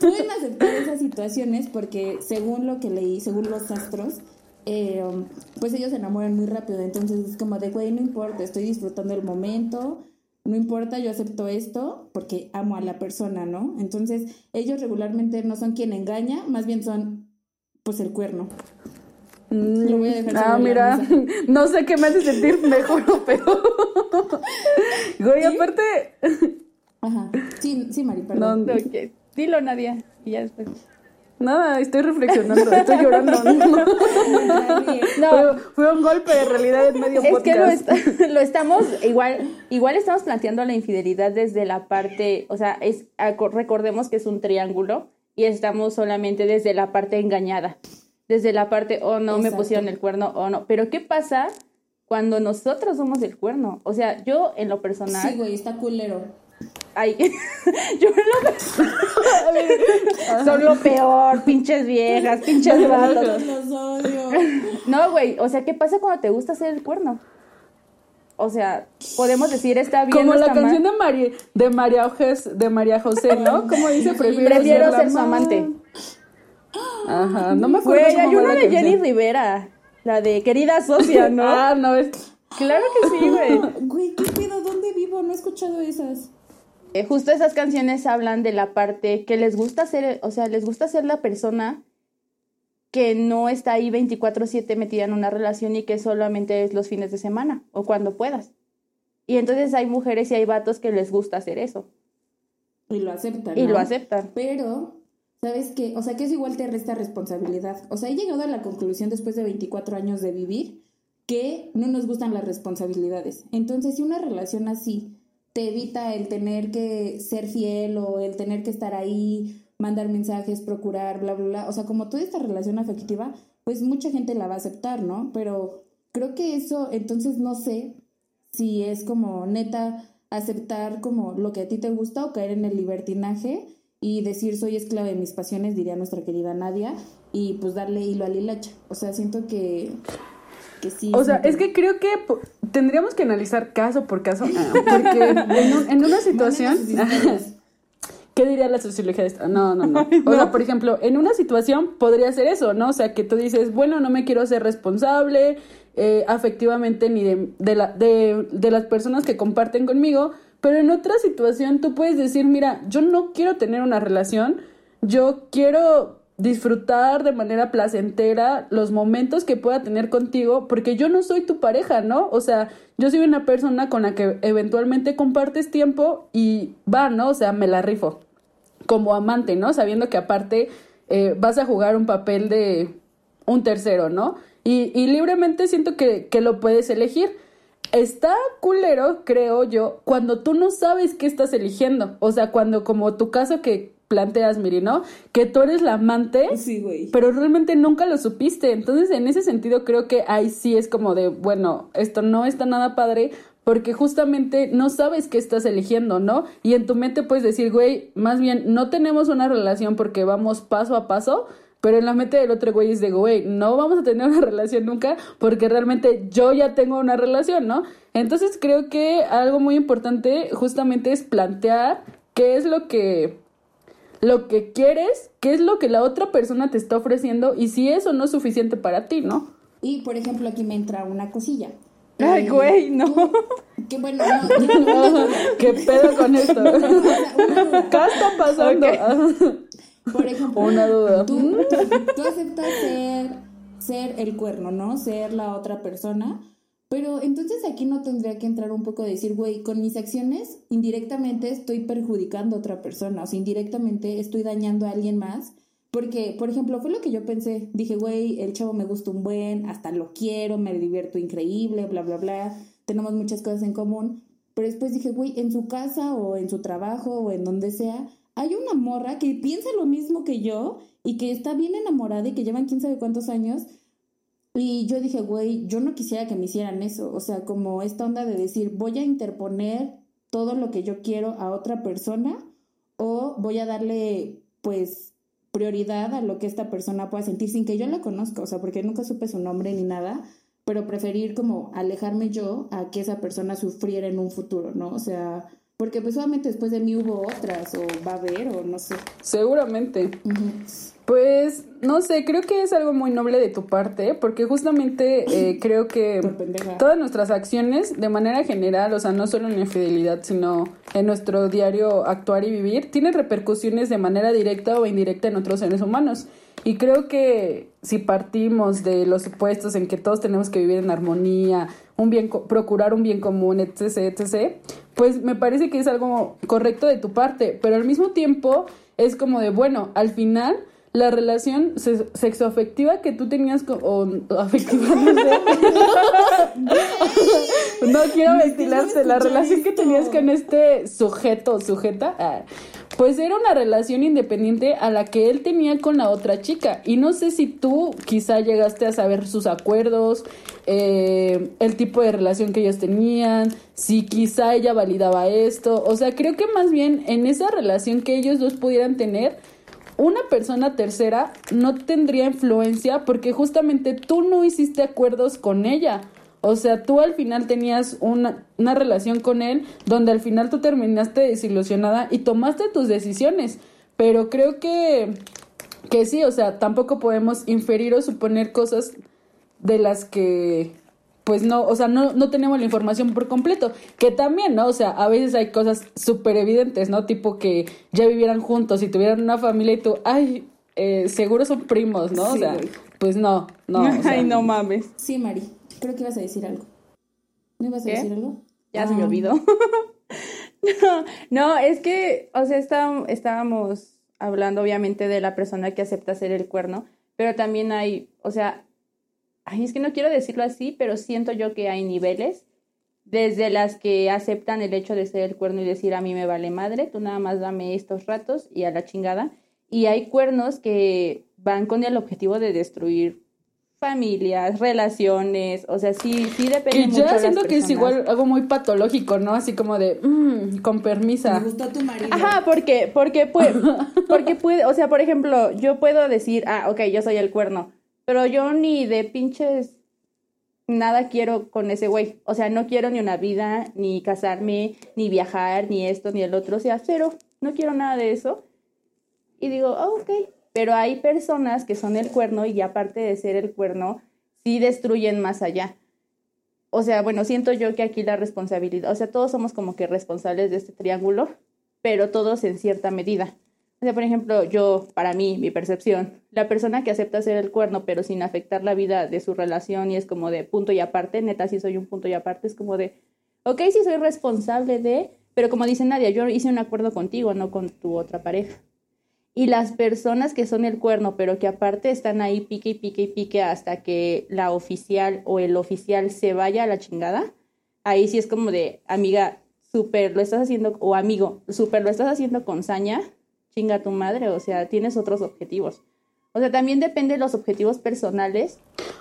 B: Pueden aceptar esas situaciones porque según lo que leí, según los astros, eh, pues ellos se enamoran muy rápido. Entonces es como de, güey, no importa, estoy disfrutando el momento, no importa, yo acepto esto porque amo a la persona, ¿no? Entonces ellos regularmente no son quien engaña, más bien son pues el cuerno.
D: Lo voy a dejar ah, mira, no sé qué me hace sentir mejor o peor. Güey, aparte.
B: Ajá. Sí, sí, Mari, perdón.
C: No, okay. Dilo, Nadia, y ya después.
D: Nada, estoy reflexionando, estoy llorando. no, fue, un golpe de realidad en medio
C: es que lo, lo, estamos, igual, igual estamos planteando la infidelidad desde la parte, o sea, es, recordemos que es un triángulo y estamos solamente desde la parte engañada desde la parte, oh no, me pusieron el cuerno, oh no. Pero ¿qué pasa cuando nosotros somos el cuerno? O sea, yo en lo personal.
B: Sí, güey, está culero.
C: Ay, yo lo Son lo peor, pinches viejas, pinches vatos. Los odio. No, güey, o sea, ¿qué pasa cuando te gusta hacer el cuerno? O sea, podemos decir está bien.
D: Como la canción de María, de María de María José, ¿no? Como dice, prefiero,
C: prefiero ser, su amante.
D: Ajá, no me acuerdo.
C: Güey, hay una de Jenny Rivera, la de Querida Socia, ¿no?
D: ah, no, es...
C: Claro que sí, güey.
B: Güey, ¿qué pedo? ¿Dónde vivo? No he escuchado esas.
C: Eh, justo esas canciones hablan de la parte que les gusta ser, o sea, les gusta ser la persona que no está ahí 24/7 metida en una relación y que solamente es los fines de semana o cuando puedas. Y entonces hay mujeres y hay vatos que les gusta hacer eso.
B: Y lo aceptan.
C: Y lo aceptan.
B: Pero ¿Sabes qué? O sea, que eso igual te resta responsabilidad. O sea, he llegado a la conclusión después de 24 años de vivir que no nos gustan las responsabilidades. Entonces, si una relación así te evita el tener que ser fiel o el tener que estar ahí, mandar mensajes, procurar, bla, bla, bla, o sea, como toda esta relación afectiva, pues mucha gente la va a aceptar, ¿no? Pero creo que eso, entonces no sé si es como neta aceptar como lo que a ti te gusta o caer en el libertinaje y decir soy esclava de mis pasiones, diría nuestra querida Nadia, y pues darle hilo al hilacha. O sea, siento que, que sí.
D: O sea, es que creo que tendríamos que analizar caso por caso, ah, porque en, una situación... ¿Qué diría la sociología de esto? No, no, no. O sea, por ejemplo, en una situación podría ser eso, ¿no? O sea, que tú dices, bueno, no me quiero ser responsable eh, afectivamente ni de, de, la, de, de las personas que comparten conmigo, pero en otra situación tú puedes decir, mira, yo no quiero tener una relación, yo quiero disfrutar de manera placentera los momentos que pueda tener contigo, porque yo no soy tu pareja, ¿no? O sea, yo soy una persona con la que eventualmente compartes tiempo y va, ¿no? O sea, me la rifo como amante, ¿no? Sabiendo que aparte eh, vas a jugar un papel de un tercero, ¿no? Y, y libremente siento que, que lo puedes elegir. Está culero, creo yo, cuando tú no sabes qué estás eligiendo. O sea, cuando como tu caso que planteas, Miri, ¿no? Que tú eres la amante,
B: Sí, güey.
D: pero realmente nunca lo supiste. Entonces, en ese sentido, creo que ahí sí es como de, bueno, esto no está nada padre porque justamente no sabes qué estás eligiendo, ¿no? Y en tu mente puedes decir, güey, más bien no tenemos una relación porque vamos paso a paso, pero en la mente del otro güey es de, güey, no vamos a tener una relación nunca porque realmente yo ya tengo una relación, ¿no? Entonces creo que algo muy importante justamente es plantear qué es lo que lo que quieres, qué es lo que la otra persona te está ofreciendo y si eso no es suficiente para ti, ¿no?
B: Y por ejemplo, aquí me entra una cosilla.
C: Ay,
B: Eh,
C: güey, no.
B: Que bueno, no, yo no- no-
D: ¿Qué pedo con esto? ¿Qué está pasando?
B: Por ejemplo,
D: Una duda.
B: Tú, tú aceptas ser, ser el cuerno, ¿no? Ser la otra persona. Pero entonces aquí no tendría que entrar un poco a decir, güey, con mis acciones indirectamente estoy perjudicando a otra persona, o sea, indirectamente estoy dañando a alguien más. Porque, por ejemplo, fue lo que yo pensé. Dije, güey, el chavo me gusta un buen, hasta lo quiero, me divierto increíble, bla, bla, bla. Tenemos muchas cosas en común. Pero después dije, güey, en su casa o en su trabajo o en donde sea, hay una morra que piensa lo mismo que yo y que está bien enamorada y que llevan quién sabe cuántos años. Y yo dije, güey, yo no quisiera que me hicieran eso. O sea, como esta onda de decir, voy a interponer todo lo que yo quiero a otra persona o voy a darle, pues, prioridad a lo que esta persona pueda sentir sin que yo la conozca. O sea, porque nunca supe su nombre ni nada, pero preferir como alejarme yo a que esa persona sufriera en un futuro, ¿no? O sea, porque pues obviamente después de mí hubo otras o va a haber o no sé.
D: Seguramente. Pues no sé, creo que es algo muy noble de tu parte, porque justamente eh, creo que todas nuestras acciones, de manera general, o sea, no solo en la infidelidad, sino en nuestro diario actuar y vivir, tienen repercusiones de manera directa o indirecta en otros seres humanos. Y creo que si partimos de los supuestos en que todos tenemos que vivir en armonía, un bien, co- procurar un bien común, etc., etc., pues me parece que es algo correcto de tu parte, pero al mismo tiempo es como de, bueno, al final la relación se- sexoafectiva que tú tenías con, o afectiva, no sé. no quiero ventilarte, la relación que tenías con este sujeto sujeta, ah, pues era una relación independiente a la que él tenía con la otra chica. Y no sé si tú quizá llegaste a saber sus acuerdos, eh, el tipo de relación que ellos tenían, si quizá ella validaba esto. O sea, creo que más bien en esa relación que ellos dos pudieran tener, una persona tercera no tendría influencia porque justamente tú no hiciste acuerdos con ella. O sea, tú al final tenías una, una relación con él donde al final tú terminaste desilusionada y tomaste tus decisiones. Pero creo que, que sí, o sea, tampoco podemos inferir o suponer cosas de las que pues no, o sea, no, no tenemos la información por completo, que también, ¿no? O sea, a veces hay cosas súper evidentes, ¿no? Tipo que ya vivieran juntos y tuvieran una familia y tú, ay, eh, seguro son primos, ¿no? o sea,
B: güey.
D: pues no, no. o sea,
C: Ay, no mames.
B: Sí, Mari, creo que ibas a decir algo. ¿No ibas a
C: ¿Qué?
B: decir algo?
C: Ya se me
B: Ah.
C: olvidó. no, no, es que, o sea, está- estábamos hablando obviamente de la persona que acepta ser el cuerno, pero también hay, o sea, ay, es que no quiero decirlo así, pero siento yo que hay niveles, desde las que aceptan el hecho de ser el cuerno y decir a mí me vale madre, tú nada más dame estos ratos y a la chingada, y hay cuernos que van con el objetivo de destruir familias, relaciones, o sea, sí, sí depende
D: que
C: mucho las
D: siento que es igual algo muy patológico, ¿no? Así como de, mm, con permisa.
B: Me gustó tu marido.
C: Ajá, porque, porque puede, porque puede, o sea, por ejemplo, yo puedo decir, ah, ok, yo soy el cuerno, pero yo ni de pinches nada quiero con ese güey. O sea, no quiero ni una vida, ni casarme, ni viajar, ni esto, ni el otro. O sea, cero, no quiero nada de eso. Y digo, ah, ok. Pero hay personas que son el cuerno y aparte de ser el cuerno, sí destruyen más allá. O sea, bueno, siento yo que aquí la responsabilidad, o sea, todos somos como que responsables de este triángulo, pero todos en cierta medida. O sea, por ejemplo, yo, para mí, mi percepción, la persona que acepta hacer el cuerno, pero sin afectar la vida de su relación y es como de punto y aparte, neta, si soy un punto y aparte, es como de, ok, sí soy responsable de, pero como dice Nadia, yo hice un acuerdo contigo, no con tu otra pareja. Y las personas que son el cuerno, pero que aparte están ahí pique y pique y pique hasta que la oficial o el oficial se vaya a la chingada, ahí sí es como de, amiga, súper lo estás haciendo, o amigo, súper lo estás haciendo con saña, chinga tu madre, o sea, tienes otros objetivos. O sea, también depende de los objetivos personales.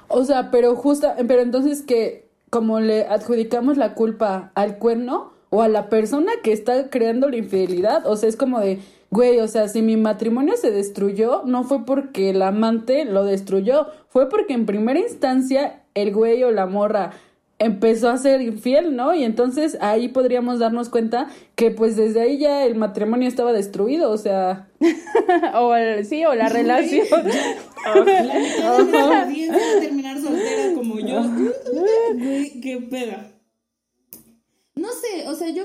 D: O sea, pero justa, pero entonces que como le adjudicamos la culpa al cuerno o a la persona que está creando la infidelidad, o sea, es como de, güey, o sea, si mi matrimonio se destruyó, no fue porque el amante lo destruyó, fue porque en primera instancia el güey o la morra empezó a ser infiel, ¿no? Y entonces ahí podríamos darnos cuenta que pues desde ahí ya el matrimonio estaba destruido, o sea...
C: o el, sí, o la relación.
B: La terminar soltera como yo. qué peda. No sé, o sea, yo...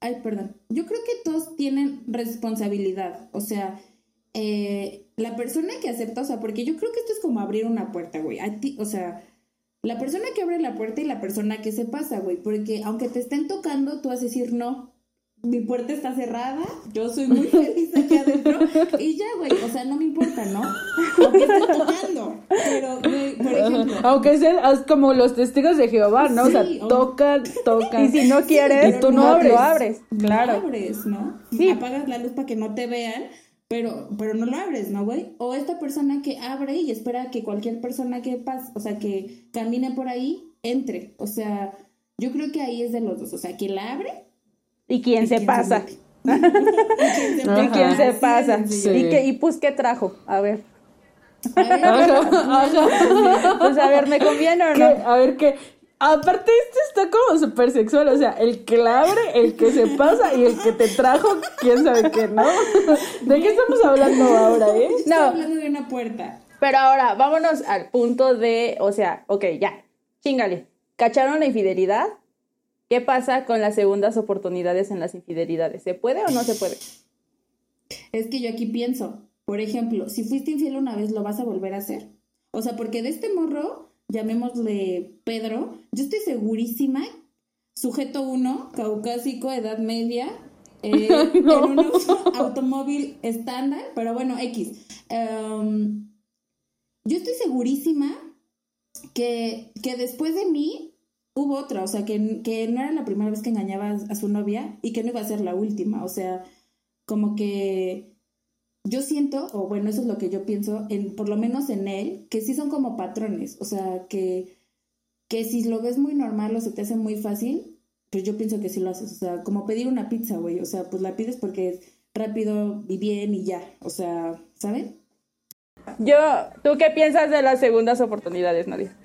B: Ay, perdón. Yo creo que todos tienen responsabilidad, o sea... Eh, la persona que acepta, o sea, porque yo creo que esto es como abrir una puerta, güey. A ti, o sea, la persona que abre la puerta y la persona que se pasa, güey. Porque aunque te estén tocando, tú vas a decir no. Mi puerta está cerrada, yo soy muy feliz aquí adentro y ya, güey, o sea, no me importa, ¿no? Aunque estén tocando, pero, güey, por ejemplo.
D: Aunque sean como los testigos de Jehová, ¿no? o sea, tocan, tocan.
C: Y si no quieres,
D: tú
C: no,
D: no abres.
C: lo abres.
B: Claro. No abres, ¿no? Apagas la luz para que no te vean pero, pero no lo abres, ¿no, güey? O esta persona que abre y espera que cualquier persona que pase, o sea, que camine por ahí, entre. O sea, yo creo que ahí es de los dos. O sea, quien la abre.
C: Y quién se pasa. y quién se, pasa. ¿Y, qué, y pues, ¿qué trajo? A ver. A ver, pues a ver, ¿me conviene o no?
D: A ver, ¿qué? Aparte, esto está como súper sexual, o sea, el que la abre, el que se pasa y el que te trajo, quién sabe qué, ¿no? ¿De qué estamos hablando ahora, eh?
B: No. hablando de una puerta.
C: Pero ahora, vámonos al punto de, o sea, ok, ya, chingale. ¿Cacharon la infidelidad? ¿Qué pasa con las segundas oportunidades en las infidelidades? ¿Se puede o no se puede?
B: Es que yo aquí pienso, por ejemplo, si fuiste infiel una vez, ¿lo vas a volver a hacer? O sea, porque de este morro llamémosle Pedro, yo estoy segurísima, sujeto uno, caucásico, edad media, eh, en un automóvil estándar, pero bueno, X. Em, yo estoy segurísima que, que después de mí hubo otra, o sea, que, que no era la primera vez que engañaba a su novia y que no iba a ser la última, o sea, como que yo siento, o bueno, eso es lo que yo pienso, en, por lo menos en él, que sí son como patrones, o sea, que, que si lo ves muy normal o se te hace muy fácil, pues yo pienso que sí lo haces, o sea, como pedir una pizza, güey, o sea, pues la pides porque es rápido y bien y ya, o sea, ¿saben?
C: Yo, ¿tú qué piensas de las segundas oportunidades, Nadia?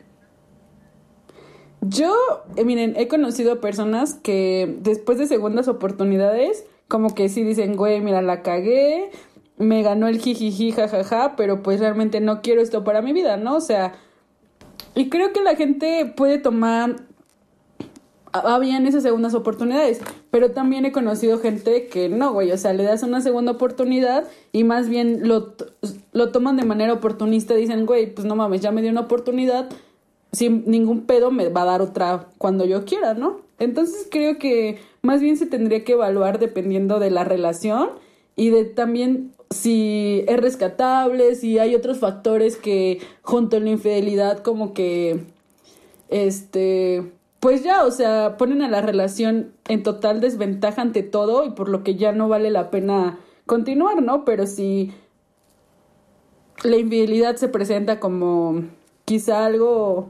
D: Yo, eh, miren, he conocido personas que después de segundas oportunidades, como que sí dicen, güey, mira, la cagué, me ganó el jijiji, jajaja, pero pues realmente no quiero esto para mi vida, ¿no? O sea, y creo que la gente puede tomar a bien esas segundas oportunidades, pero también he conocido gente que no, güey, o sea, le das una segunda oportunidad y más bien lo, lo toman de manera oportunista, dicen, güey, pues no mames, ya me dio una oportunidad, sin ningún pedo me va a dar otra cuando yo quiera, ¿no? Entonces creo que más bien se tendría que evaluar dependiendo de la relación y de también si es rescatable, si hay otros factores que junto a la infidelidad como que, este, pues ya, o sea, ponen a la relación en total desventaja ante todo y por lo que ya no vale la pena continuar, ¿no? Pero si la infidelidad se presenta como quizá algo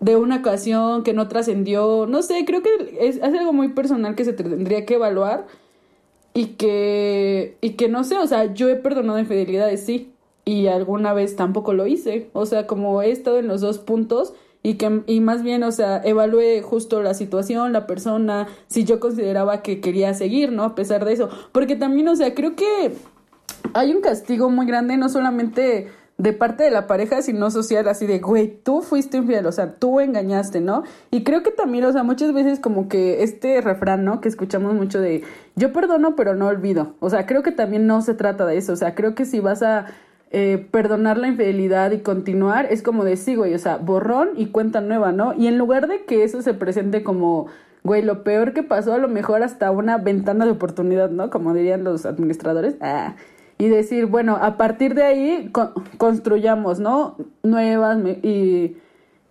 D: de una ocasión que no trascendió, no sé, creo que es, algo muy personal que se tendría que evaluar y que, y que no sé, o sea, yo he perdonado infidelidades, sí, y alguna vez tampoco lo hice, o sea, como he estado en los dos puntos y que y más bien, o sea, evalué justo la situación, la persona, si yo consideraba que quería seguir, ¿no? A pesar de eso, porque también, o sea, creo que hay un castigo muy grande, no solamente de parte de la pareja, sino social, así de, güey, tú fuiste infiel, o sea, tú engañaste, ¿no? Y creo que también, o sea, muchas veces como que este refrán, ¿no? Que escuchamos mucho de, yo perdono, pero no olvido. O sea, creo que también no se trata de eso, o sea, creo que si vas a eh, perdonar la infidelidad y continuar, es como de, sí, güey, o sea, borrón y cuenta nueva, ¿no? Y en lugar de que eso se presente como güey, lo peor que pasó, a lo mejor hasta una ventana de oportunidad, ¿no? Como dirían los administradores. Ah, y decir, bueno, a partir de ahí construyamos, ¿no? Nuevas y,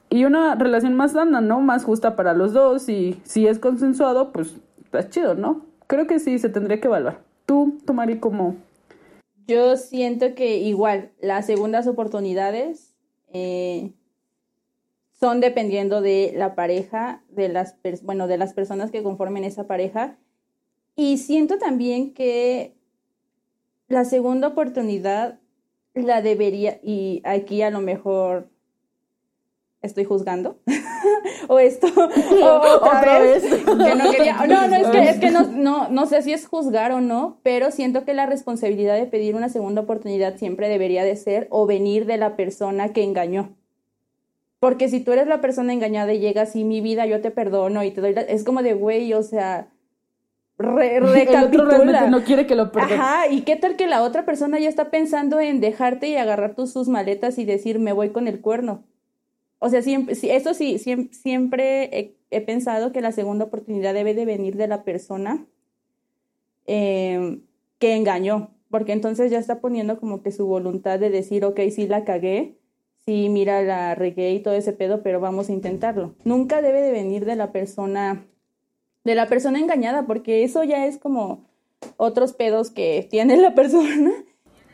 D: y una relación más sana, ¿no? Más justa para los dos y si es consensuado, pues está chido, ¿no? Creo que sí, se tendría que evaluar. Tú, tu Mari, ¿cómo?
C: Yo siento que igual, las segundas oportunidades eh, son dependiendo de la pareja, de las, bueno, de las personas que conformen esa pareja. Y siento también que la segunda oportunidad la debería, y aquí a lo mejor estoy juzgando o esto otra, vez, no no no es que, es que no, no, no sé si es juzgar o no pero siento que la responsabilidad de pedir una segunda oportunidad siempre debería de ser o venir de la persona que engañó. Porque si tú eres la persona engañada y llegas y mi vida yo te perdono y te doy es como de güey o sea re, recapitula.
D: no quiere que lo perdones.
C: Ajá, y qué tal que la otra persona ya está pensando en dejarte y agarrar tus, sus maletas y decir, me voy con el cuerno. O sea, siempre, eso sí, siempre, siempre he, pensado que la segunda oportunidad debe de venir de la persona em, que engañó, porque entonces ya está poniendo como que su voluntad de decir, ok, sí la cagué, sí, mira, la regué y todo ese pedo, pero vamos a intentarlo. Nunca debe de venir de la persona de la persona engañada, porque eso ya es como otros pedos que tiene la persona.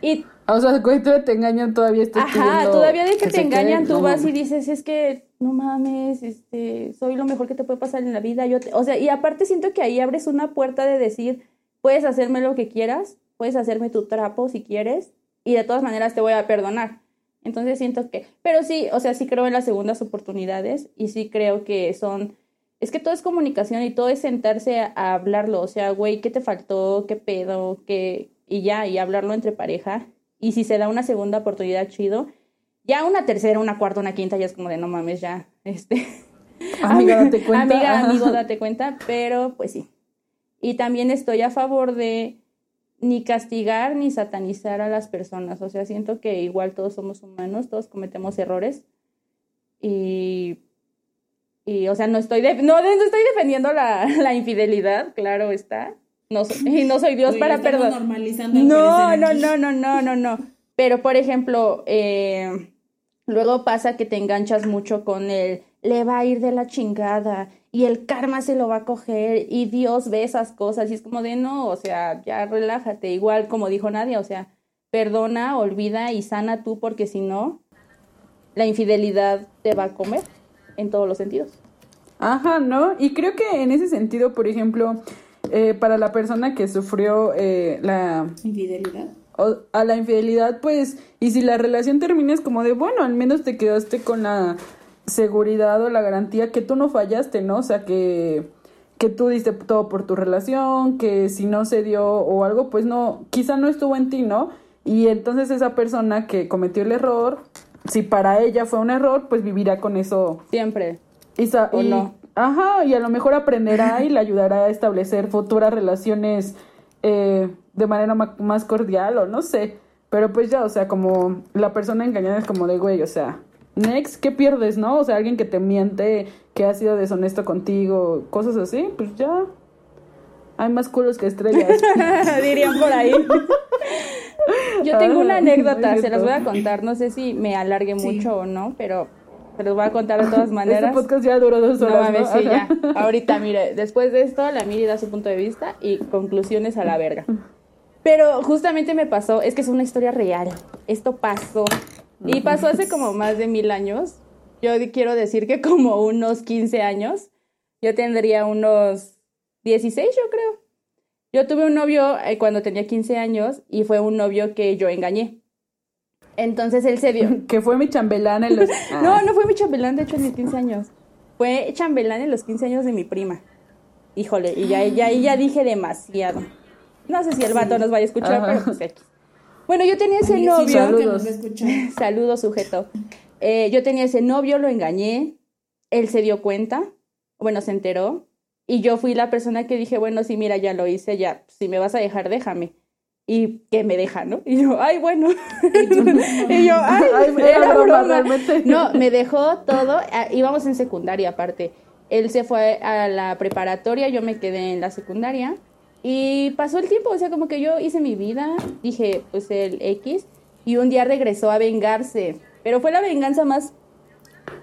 C: Y,
D: o sea, cuando te engañan todavía estás
C: Ajá, todavía de que, te engañan tú vas y dices, es que no mames, este, soy lo mejor que te puede pasar en la vida. Yo o sea, y aparte siento que ahí abres una puerta de decir, puedes hacerme lo que quieras, puedes hacerme tu trapo si quieres, y de todas maneras te voy a perdonar. Entonces siento que, pero sí, o sea, sí creo en las segundas oportunidades y sí creo que son es que todo es comunicación y todo es sentarse a, hablarlo, o sea, güey, ¿qué te faltó? ¿Qué pedo? ¿Qué? Y ya, y hablarlo entre pareja. Y si se da una segunda oportunidad, chido. Ya una tercera, una cuarta, una quinta, ya es como de no mames, ya, este.
D: Amiga, date cuenta.
C: Amiga, amigo, date cuenta, pero pues sí. Y también estoy a favor de ni castigar ni satanizar a las personas. O sea, siento que igual todos somos humanos, todos cometemos errores. Y y, o sea, no estoy, no, no, estoy defendiendo la, la, infidelidad, claro está. No, y no soy Dios para perdonar. No, no, no, no, no, no, no. Pero, por ejemplo, eh, luego pasa que te enganchas mucho con el le va a ir de la chingada y el karma se lo va a coger y Dios ve esas cosas y es como de no, o sea, ya relájate, igual como dijo Nadia, o sea, perdona, olvida y sana tú porque si no, la infidelidad te va a comer en todos los sentidos.
D: Ajá, ¿no? Y creo que en ese sentido, por ejemplo, eh, para la persona que sufrió eh, la...
B: Infidelidad.
D: O, a la infidelidad, pues, y si la relación termina es como de, bueno, al menos te quedaste con la seguridad o la garantía que tú no fallaste, ¿no? O sea, que, que tú diste todo por tu relación, que si no se dio o algo, pues no, quizá no estuvo en ti, ¿no? Y entonces esa persona que cometió el error, si para ella fue un error, pues vivirá con eso.
C: Siempre.
D: Y, ¿O no. Ajá, y a lo mejor aprenderá y le ayudará a establecer futuras relaciones eh, de manera más cordial o no sé. Pero pues ya, o sea, como la persona engañada es como de güey, o sea, next, ¿qué pierdes, no? O sea, alguien que te miente, que ha sido deshonesto contigo, cosas así, pues ya. Hay más culos que estrellas.
C: Dirían por ahí. Yo tengo una anécdota, se las voy a contar, no sé si me alargue mucho o no, pero se los voy a contar de todas este maneras.
D: Este podcast ya duró dos horas.
C: No, sí, ya. Ahorita, mire, después de esto, la Miri da su punto de vista y conclusiones a la verga. Pero justamente me pasó, es que es una historia real. Esto pasó. Y pasó hace como más de mil años. Yo quiero decir que como unos 15 años. Yo tendría unos 16, yo creo. Yo tuve un novio eh, cuando tenía 15 años y fue un novio que yo engañé. Entonces él se dio.
D: que fue mi chambelán en los.
C: no, no fue mi chambelán, de hecho, en mis 15 años. Fue chambelán en los 15 años de mi prima. Híjole, y ya, ya, ya dije demasiado. No sé si el vato nos vaya a escuchar, pero pues aquí. Bueno, yo tenía ese
B: sí,
C: novio.
D: Saludos,
C: sujeto. Eh, yo tenía ese novio, lo engañé. Él se dio cuenta. Bueno, se enteró. Y yo fui la persona que dije, bueno, sí, mira, ya lo hice, ya. Si me vas a dejar, déjame. Y que me deja, ¿no? Y yo, ay, bueno. y yo, ay,
D: Ay,
C: era,
D: broma. realmente.
C: No, me dejó todo. Ah, Íbamos en secundaria aparte. Él se fue a la preparatoria, yo me quedé en la secundaria. Y pasó el tiempo, o sea, como que yo hice mi vida, dije, pues el X, y un día regresó a vengarse. Pero fue la venganza más,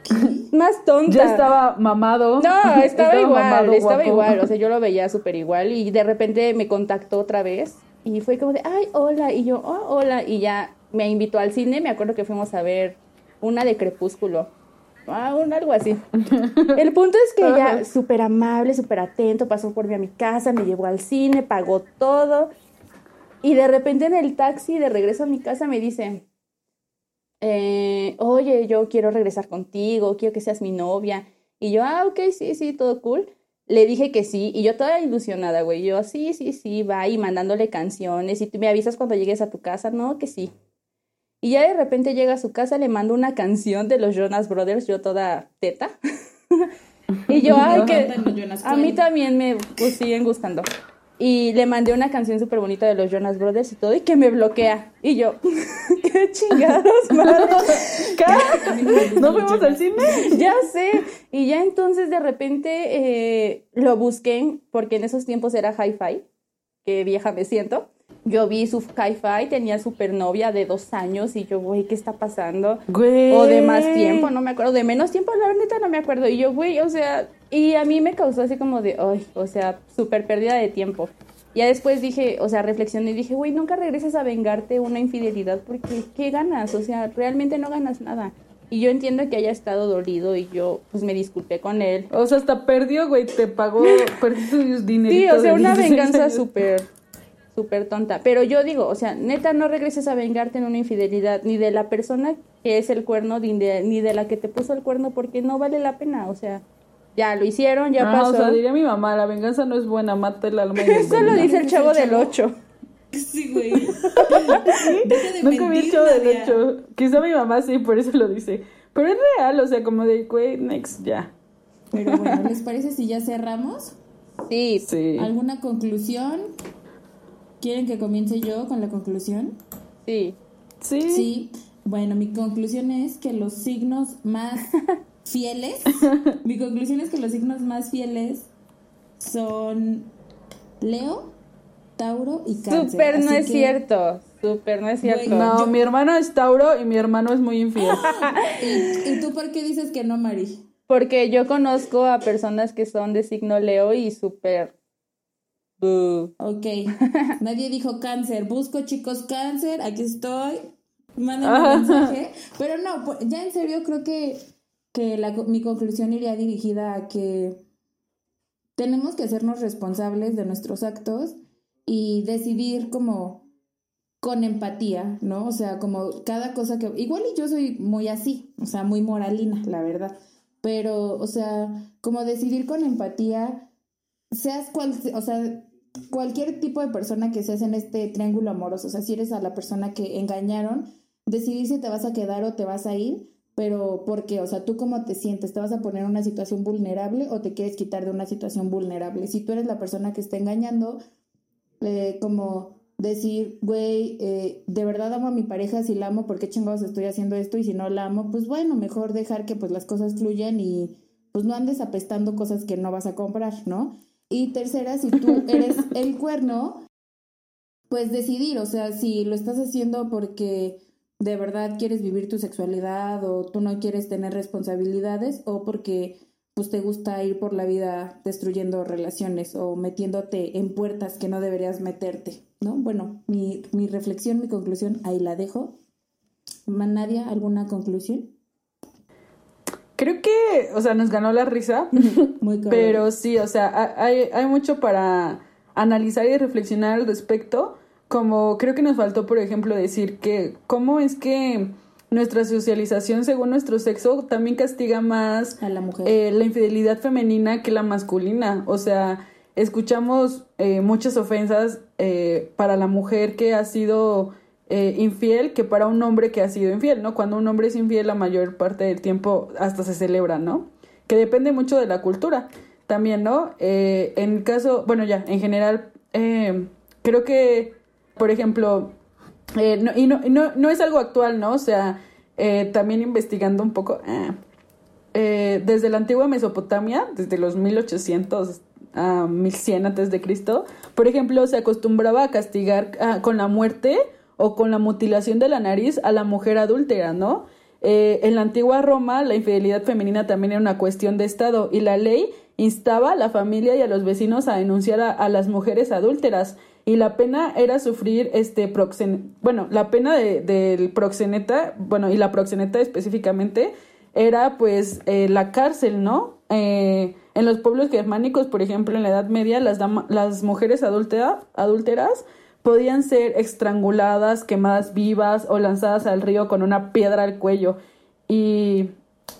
C: más tonta.
D: Ya estaba mamado.
C: No, estaba, igual,
D: mamado,
C: estaba
D: guapo.
C: igual, o sea, yo lo veía súper igual y de repente me contactó otra vez y fue como de, ay, hola, y yo, oh, hola, y ya me invitó al cine, me acuerdo que fuimos a ver una de Crepúsculo, ah, un algo así. El punto es que
D: Ajá.
C: súper amable, súper atento, pasó por mí a mi casa, me llevó al cine, pagó todo y de repente en el taxi de regreso a mi casa me dice, eh, oye, yo quiero regresar contigo, quiero que seas mi novia. Y yo, ah, ok, sí, sí, todo cool. Le dije que sí, y yo toda ilusionada, güey. Yo, sí, sí, sí, va, y mandándole canciones, y tú me avisas cuando llegues a tu casa, no, que sí. Y ya de repente llega a su casa, le mando una canción de los Jonas Brothers, yo toda teta. y yo, ay, que a mí también me pues, siguen gustando. Y le mandé una canción súper bonita de los Jonas Brothers y todo, y que me bloquea. Y yo, qué chingados, madre.
B: No me gustan
D: ¿No
B: los
D: fuimos al cine?
C: ya sé. Y ya entonces de repente eh, lo busqué, porque en esos tiempos era hi-fi, que vieja me siento. Yo vi su hi-fi, tenía supernovia de dos años y yo, güey, ¿qué está pasando?
D: Güey.
C: O de más tiempo, no me acuerdo. De menos tiempo, la neta no me acuerdo. Y yo, güey, o sea, y a mí me causó así como de, ay, o sea, súper pérdida de tiempo. Ya después dije, o sea, reflexioné y dije, güey, nunca regreses a vengarte una infidelidad porque ¿qué ganas? O sea, realmente no ganas nada. Y yo entiendo que haya estado dolido y yo, pues, me disculpé con él.
D: O sea, hasta perdió, güey, te pagó, perdí tus dineritos.
C: Sí, o sea, una
D: 16
C: venganza súper, súper tonta. Pero yo digo, o sea, neta, no regreses a vengarte en una infidelidad, ni de la persona que es el cuerno, ni de, ni de la que te puso el cuerno, porque no vale la pena. O sea, ya lo hicieron, ya
D: Ah,
C: pasó.
D: o sea, diría mi mamá, la venganza no es buena, mata el alma. y
C: Eso lo dice el
B: ¿Es
C: chavo
B: el
C: del
B: chavo?
C: 8.
B: Sí, güey. Deja de
D: Nunca vi el chavo del
B: Nadia.
D: hecho. Quizá mi mamá sí, por eso lo dice. Pero es real, o sea, como de, güey, next, ya.
B: Pero bueno, ¿les parece si ya cerramos?
C: Sí,
D: Sí.
B: ¿Alguna conclusión? ¿Quieren que comience yo con la conclusión?
C: sí.
D: Sí.
B: Sí. Bueno, mi conclusión es que los signos más fieles, mi conclusión es que los signos más fieles son Leo, Tauro y Cáncer.
C: Súper no es cierto. Súper no es cierto.
D: No,
B: Yo-
D: mi hermano es Tauro y mi hermano es muy infiel.
B: ¿Y, y tú por qué dices que no, Mari?
C: Porque yo conozco a personas que son de signo Leo y súper. Boo.
B: Ok, nadie dijo cáncer. Busco chicos cáncer, aquí estoy. Mándenme un mensaje. Pero no, pues, ya en serio creo que, que la mi conclusión iría dirigida a que tenemos que hacernos responsables de nuestros actos y decidir como con empatía, ¿no? O sea, como cada cosa que... Igual y yo soy muy así, o sea, muy moralina, la verdad. Pero, o sea, como decidir con empatía, seas cual, o sea, cualquier tipo de persona que seas en este triángulo amoroso, o sea, si eres a la persona que engañaron, decidir si te vas a quedar o te vas a ir, pero ¿por qué? O sea, tú cómo te sientes, ¿te vas a poner en una situación vulnerable o te quieres quitar de una situación vulnerable? Si tú eres la persona que está engañando, eh, como decir, güey, eh, de verdad amo a mi pareja, si la amo, ¿por qué chingados estoy haciendo esto? Y si no la amo, pues bueno, mejor dejar que pues las cosas fluyan y pues no andes apestando cosas que no vas a comprar, ¿no? Y tercera, si tú eres el cuerno, pues decidir, o sea, si lo estás haciendo porque de verdad quieres vivir tu sexualidad o tú no quieres tener responsabilidades o porque pues te gusta ir por la vida destruyendo relaciones o metiéndote en puertas que no deberías meterte, ¿no? Bueno, mi, mi reflexión, mi conclusión, ahí la dejo. Nadia, ¿alguna conclusión?
D: Creo que, o sea, nos ganó la risa.
B: Muy cabrón.
D: Pero sí, o sea, ha- hay, hay mucho para analizar y reflexionar al respecto. Como creo que nos faltó, por ejemplo, decir que cómo es que nuestra socialización según nuestro sexo también castiga más
B: a la mujer.
D: eh, la infidelidad femenina que la masculina. O sea, escuchamos eh, muchas ofensas eh, para la mujer que ha sido eh, infiel que para un hombre que ha sido infiel, ¿no? Cuando un hombre es infiel la mayor parte del tiempo hasta se celebra, ¿no? Que depende mucho de la cultura también, ¿no? Eh, en caso, bueno, ya, en general, eh, creo que, por ejemplo, no, y no, no, no, es algo actual, ¿no? O sea, también investigando un poco, desde la antigua Mesopotamia, desde los 1800 a 1100 antes de Cristo, por ejemplo, se acostumbraba a castigar ah, con la muerte o con la mutilación de la nariz a la mujer adúltera, ¿no? Eh, en la antigua Roma, la infidelidad femenina también era una cuestión de Estado y la ley instaba a la familia y a los vecinos a denunciar a, las mujeres adúlteras y la pena era sufrir este proxen bueno la pena del proxeneta bueno y la proxeneta específicamente era pues eh, la cárcel no eh, en los pueblos germánicos por ejemplo en la Edad Media las las mujeres adúlteras podían ser estranguladas, quemadas vivas o lanzadas al río con una piedra al cuello. Y,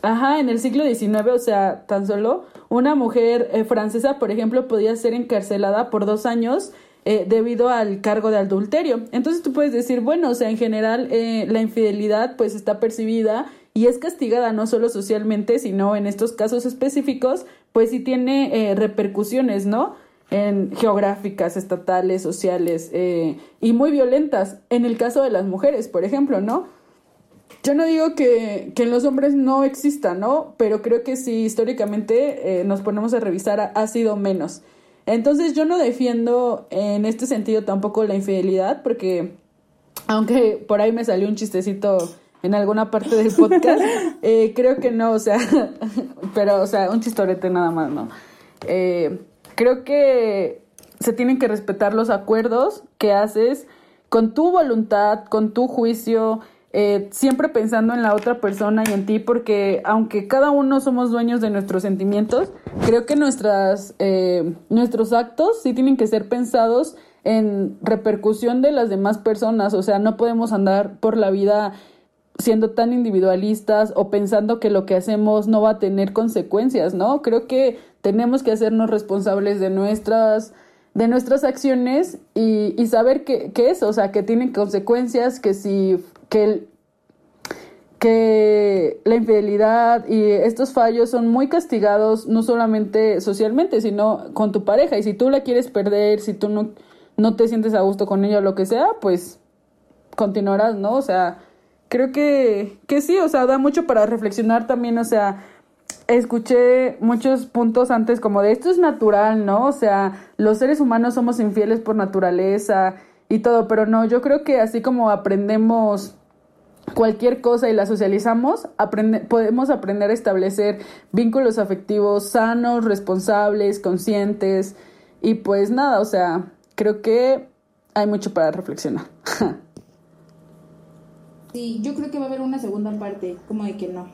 D: ajá, en el siglo XIX, o sea, tan solo una mujer eh, francesa, por ejemplo, podía ser encarcelada por dos años eh, debido al cargo de adulterio. Entonces tú puedes decir, bueno, o sea, en general eh, la infidelidad pues está percibida y es castigada no solo socialmente, sino en estos casos específicos, pues sí tiene repercusiones, ¿no? En geográficas, estatales, sociales eh, y muy violentas. En el caso de las mujeres, por ejemplo, ¿no? Yo no digo que, que en los hombres no exista, ¿no? Pero creo que si históricamente eh, nos ponemos a revisar, ha, sido menos. Entonces yo no defiendo en este sentido tampoco la infidelidad, porque aunque por ahí me salió un chistecito en alguna parte del podcast, eh, creo que no, o sea, pero, o sea, un chistorete nada más, ¿no? Eh, creo que se tienen que respetar los acuerdos que haces con tu voluntad, con tu juicio, eh, siempre pensando en la otra persona y en ti, porque aunque cada uno somos dueños de nuestros sentimientos, creo que nuestras, eh, nuestros actos sí tienen que ser pensados en repercusión de las demás personas, o sea, no podemos andar por la vida siendo tan individualistas o pensando que lo que hacemos no va a tener consecuencias, ¿no? Creo que tenemos que hacernos responsables de nuestras de nuestras acciones y, y saber que, que, eso, o sea, que tienen consecuencias, que si que, que la infidelidad y estos fallos son muy castigados no solamente socialmente, sino con tu pareja. Y si tú la quieres perder, si tú no, no te sientes a gusto con ella o lo que sea, pues continuarás, ¿no? O sea, creo que, que sí, o sea, da mucho para reflexionar también, o sea, escuché muchos puntos antes como de esto es natural, ¿no? O sea, los seres humanos somos infieles por naturaleza y todo, pero no, yo creo que así como aprendemos cualquier cosa y la socializamos, aprende, podemos aprender a establecer vínculos afectivos sanos, responsables, conscientes y pues nada, o sea, creo que hay mucho para reflexionar.
B: sí, yo creo que va a haber una segunda parte, como de que no.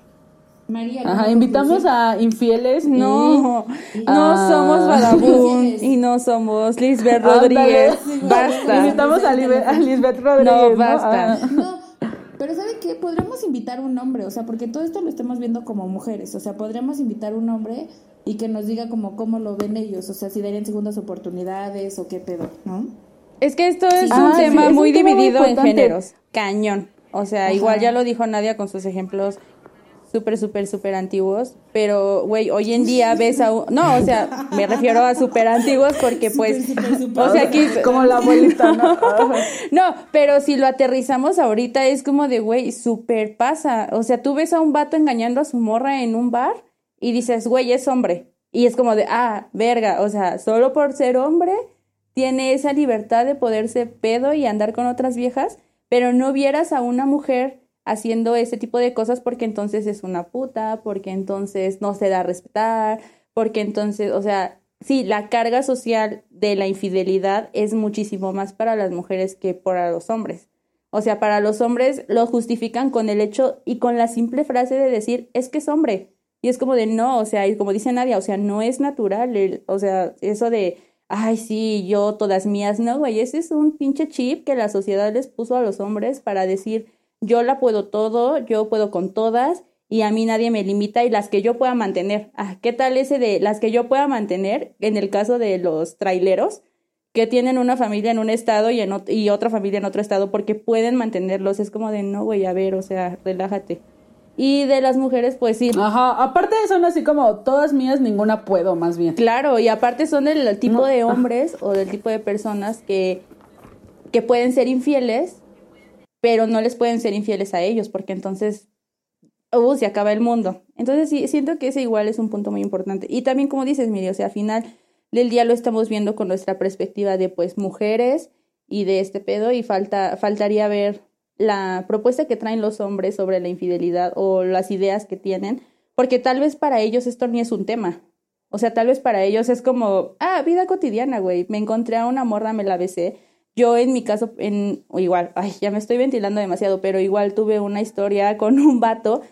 D: María. Ajá, invitamos a infieles.
C: No, no somos vagabundos y no somos Lisbeth Rodríguez. Basta.
D: Invitamos a, Lisbeth Rodríguez.
C: No, basta.
B: No, pero ¿sabe qué? Podríamos invitar un hombre, o sea, porque todo esto lo estamos viendo como mujeres, o sea, podríamos invitar un hombre y que nos diga como cómo lo ven ellos, o sea, si darían segundas oportunidades o qué pedo, ¿no?
C: Es que esto es un tema muy dividido en géneros, cañón. O sea, igual ya lo dijo Nadia con sus ejemplos súper, súper, súper antiguos, pero, güey, hoy en día ves a un... No, o sea, me refiero a súper antiguos porque, pues, o sea, aquí...
D: Como la abuelita, ¿no?
C: no, pero si lo aterrizamos ahorita es como de, güey, súper pasa. O sea, tú ves a un vato engañando a su morra en un bar y dices, güey, es hombre. Y es como de, ah, verga, o sea, solo por ser hombre tiene esa libertad de poderse pedo y andar con otras viejas, pero no vieras a una mujer haciendo ese tipo de cosas porque entonces es una puta, porque entonces no se da a respetar, porque entonces, o sea, sí, la carga social de la infidelidad es muchísimo más para las mujeres que para los hombres. O sea, para los hombres lo justifican con el hecho y con la simple frase de decir, es que es hombre. Y es como de no, o sea, y como dice Nadia, o sea, no es natural, o sea, eso de, ay, sí, yo todas mías, no, güey, ese es un pinche chip que la sociedad les puso a los hombres para decir, yo la puedo todo, yo puedo con todas y a mí nadie me limita y las que yo pueda mantener. Ah, ¿qué tal ese de las que yo pueda mantener en el caso de los traileros? que tienen una familia en un estado y, en y otra familia en otro estado porque pueden mantenerlos. Es como de, no, güey, a ver, o sea, relájate. Y de las mujeres, pues sí.
D: Ajá, aparte son así como todas mías, ninguna puedo, más bien.
C: Claro, y aparte son del tipo de hombres o del tipo de personas que, que pueden ser infieles, pero no les pueden ser infieles a ellos, porque entonces, uh, se acaba el mundo. Entonces sí, siento que ese igual es un punto muy importante. Y también, como dices, Miri, o sea, al final del día lo estamos viendo con nuestra perspectiva de, pues, mujeres y de este pedo, y falta, faltaría ver la propuesta que traen los hombres sobre la infidelidad o las ideas que tienen, porque tal vez para ellos esto ni es un tema. O sea, tal vez para ellos es como, ah, vida cotidiana, güey. Me encontré a una morra, me la besé. Yo en mi caso, en, igual, ay, ya me estoy ventilando demasiado, pero igual tuve una historia con un vato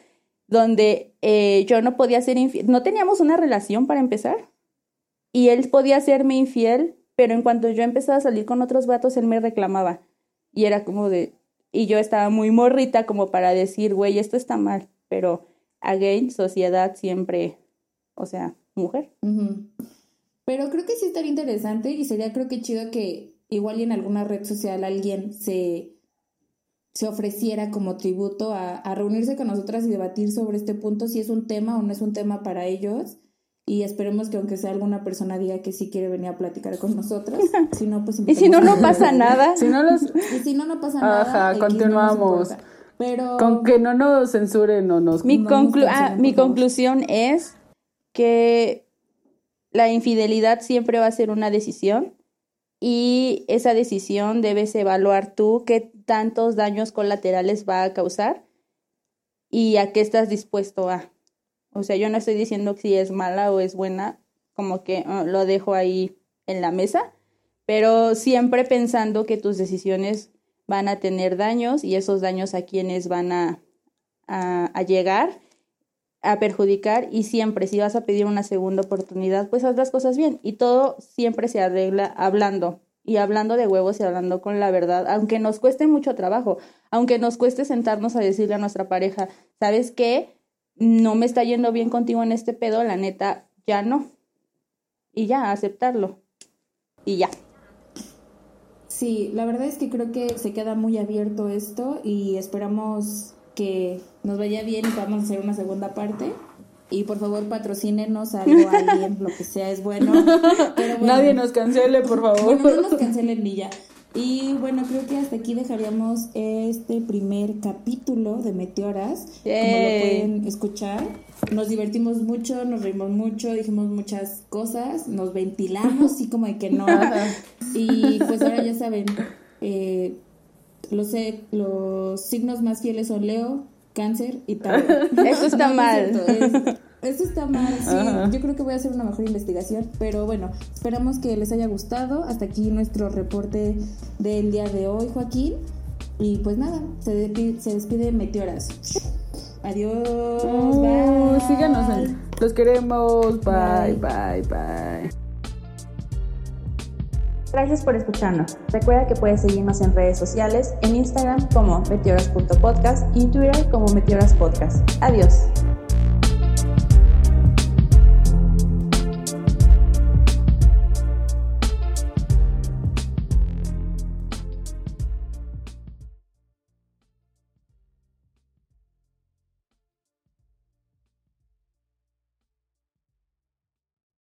C: donde eh, yo no podía ser infiel, no teníamos una relación para empezar, y él podía serme infiel, pero en cuanto yo empezaba a salir con otros vatos, él me reclamaba. Y era como de, y yo estaba muy morrita como para decir, güey, esto está mal, pero again, sociedad siempre, o sea, mujer.
B: Pero creo que sí estaría interesante y sería creo que chido que igual y en alguna red social alguien se, se ofreciera como tributo a, a reunirse con nosotras y debatir sobre este punto, si es un tema o no es un tema para ellos y esperemos que aunque sea alguna persona diga que sí quiere venir a platicar con nosotros. Si no, pues
C: Y si no, no pasa nada.
D: Si no los...
B: Y si no, no pasa nada.
D: Ajá, continuamos. Pero... Con que no nos censuren o nos...
C: Mi, ah, mi conclusión es que la infidelidad siempre va a ser una decisión y esa decisión debes evaluar tú qué tantos daños colaterales va a causar y a qué estás dispuesto a. O sea, yo no estoy diciendo si es mala o es buena, como que ah, lo dejo ahí en la mesa, pero siempre pensando que tus decisiones van a tener daños y esos daños a quienes van a, a, llegar a perjudicar y siempre si vas a pedir una segunda oportunidad, pues haz las cosas bien y todo siempre se arregla hablando y hablando de huevos y hablando con la verdad, aunque nos cueste mucho trabajo, aunque nos cueste sentarnos a decirle a nuestra pareja, ¿sabes qué? No me está yendo bien contigo en este pedo, la neta, ya no. Y ya, aceptarlo. Y ya.
B: Sí, la verdad es que creo que se queda muy abierto esto y esperamos que nos vaya bien y podamos hacer una segunda parte. Y por favor patrocínenos algo, alguien, lo que sea es bueno.
D: Nadie nos cancele, por favor.
B: no nos cancelen ni ya. Y bueno, creo que hasta aquí dejaríamos este primer capítulo de Meteoras. Como lo pueden escuchar. Nos divertimos mucho, nos reímos mucho, dijimos muchas cosas, nos ventilamos, así como de que no. y pues ahora ya saben, eh, los, los signos más fieles son Leo, Cáncer y tal.
C: Eso está mal.
B: Eso está mal, sí. Yo creo que voy a hacer una mejor investigación, pero bueno, esperamos que les haya gustado. Hasta aquí nuestro reporte del día de hoy, Joaquín. Y pues nada, se despide, se despide Meteoras. Adiós.
D: Uh, síganos. los queremos. bye, bye. bye.
A: Gracias por escucharnos. Recuerda que puedes seguirnos en redes sociales, en Instagram como meteoras.podcast y en Twitter como meteoraspodcast. Adiós.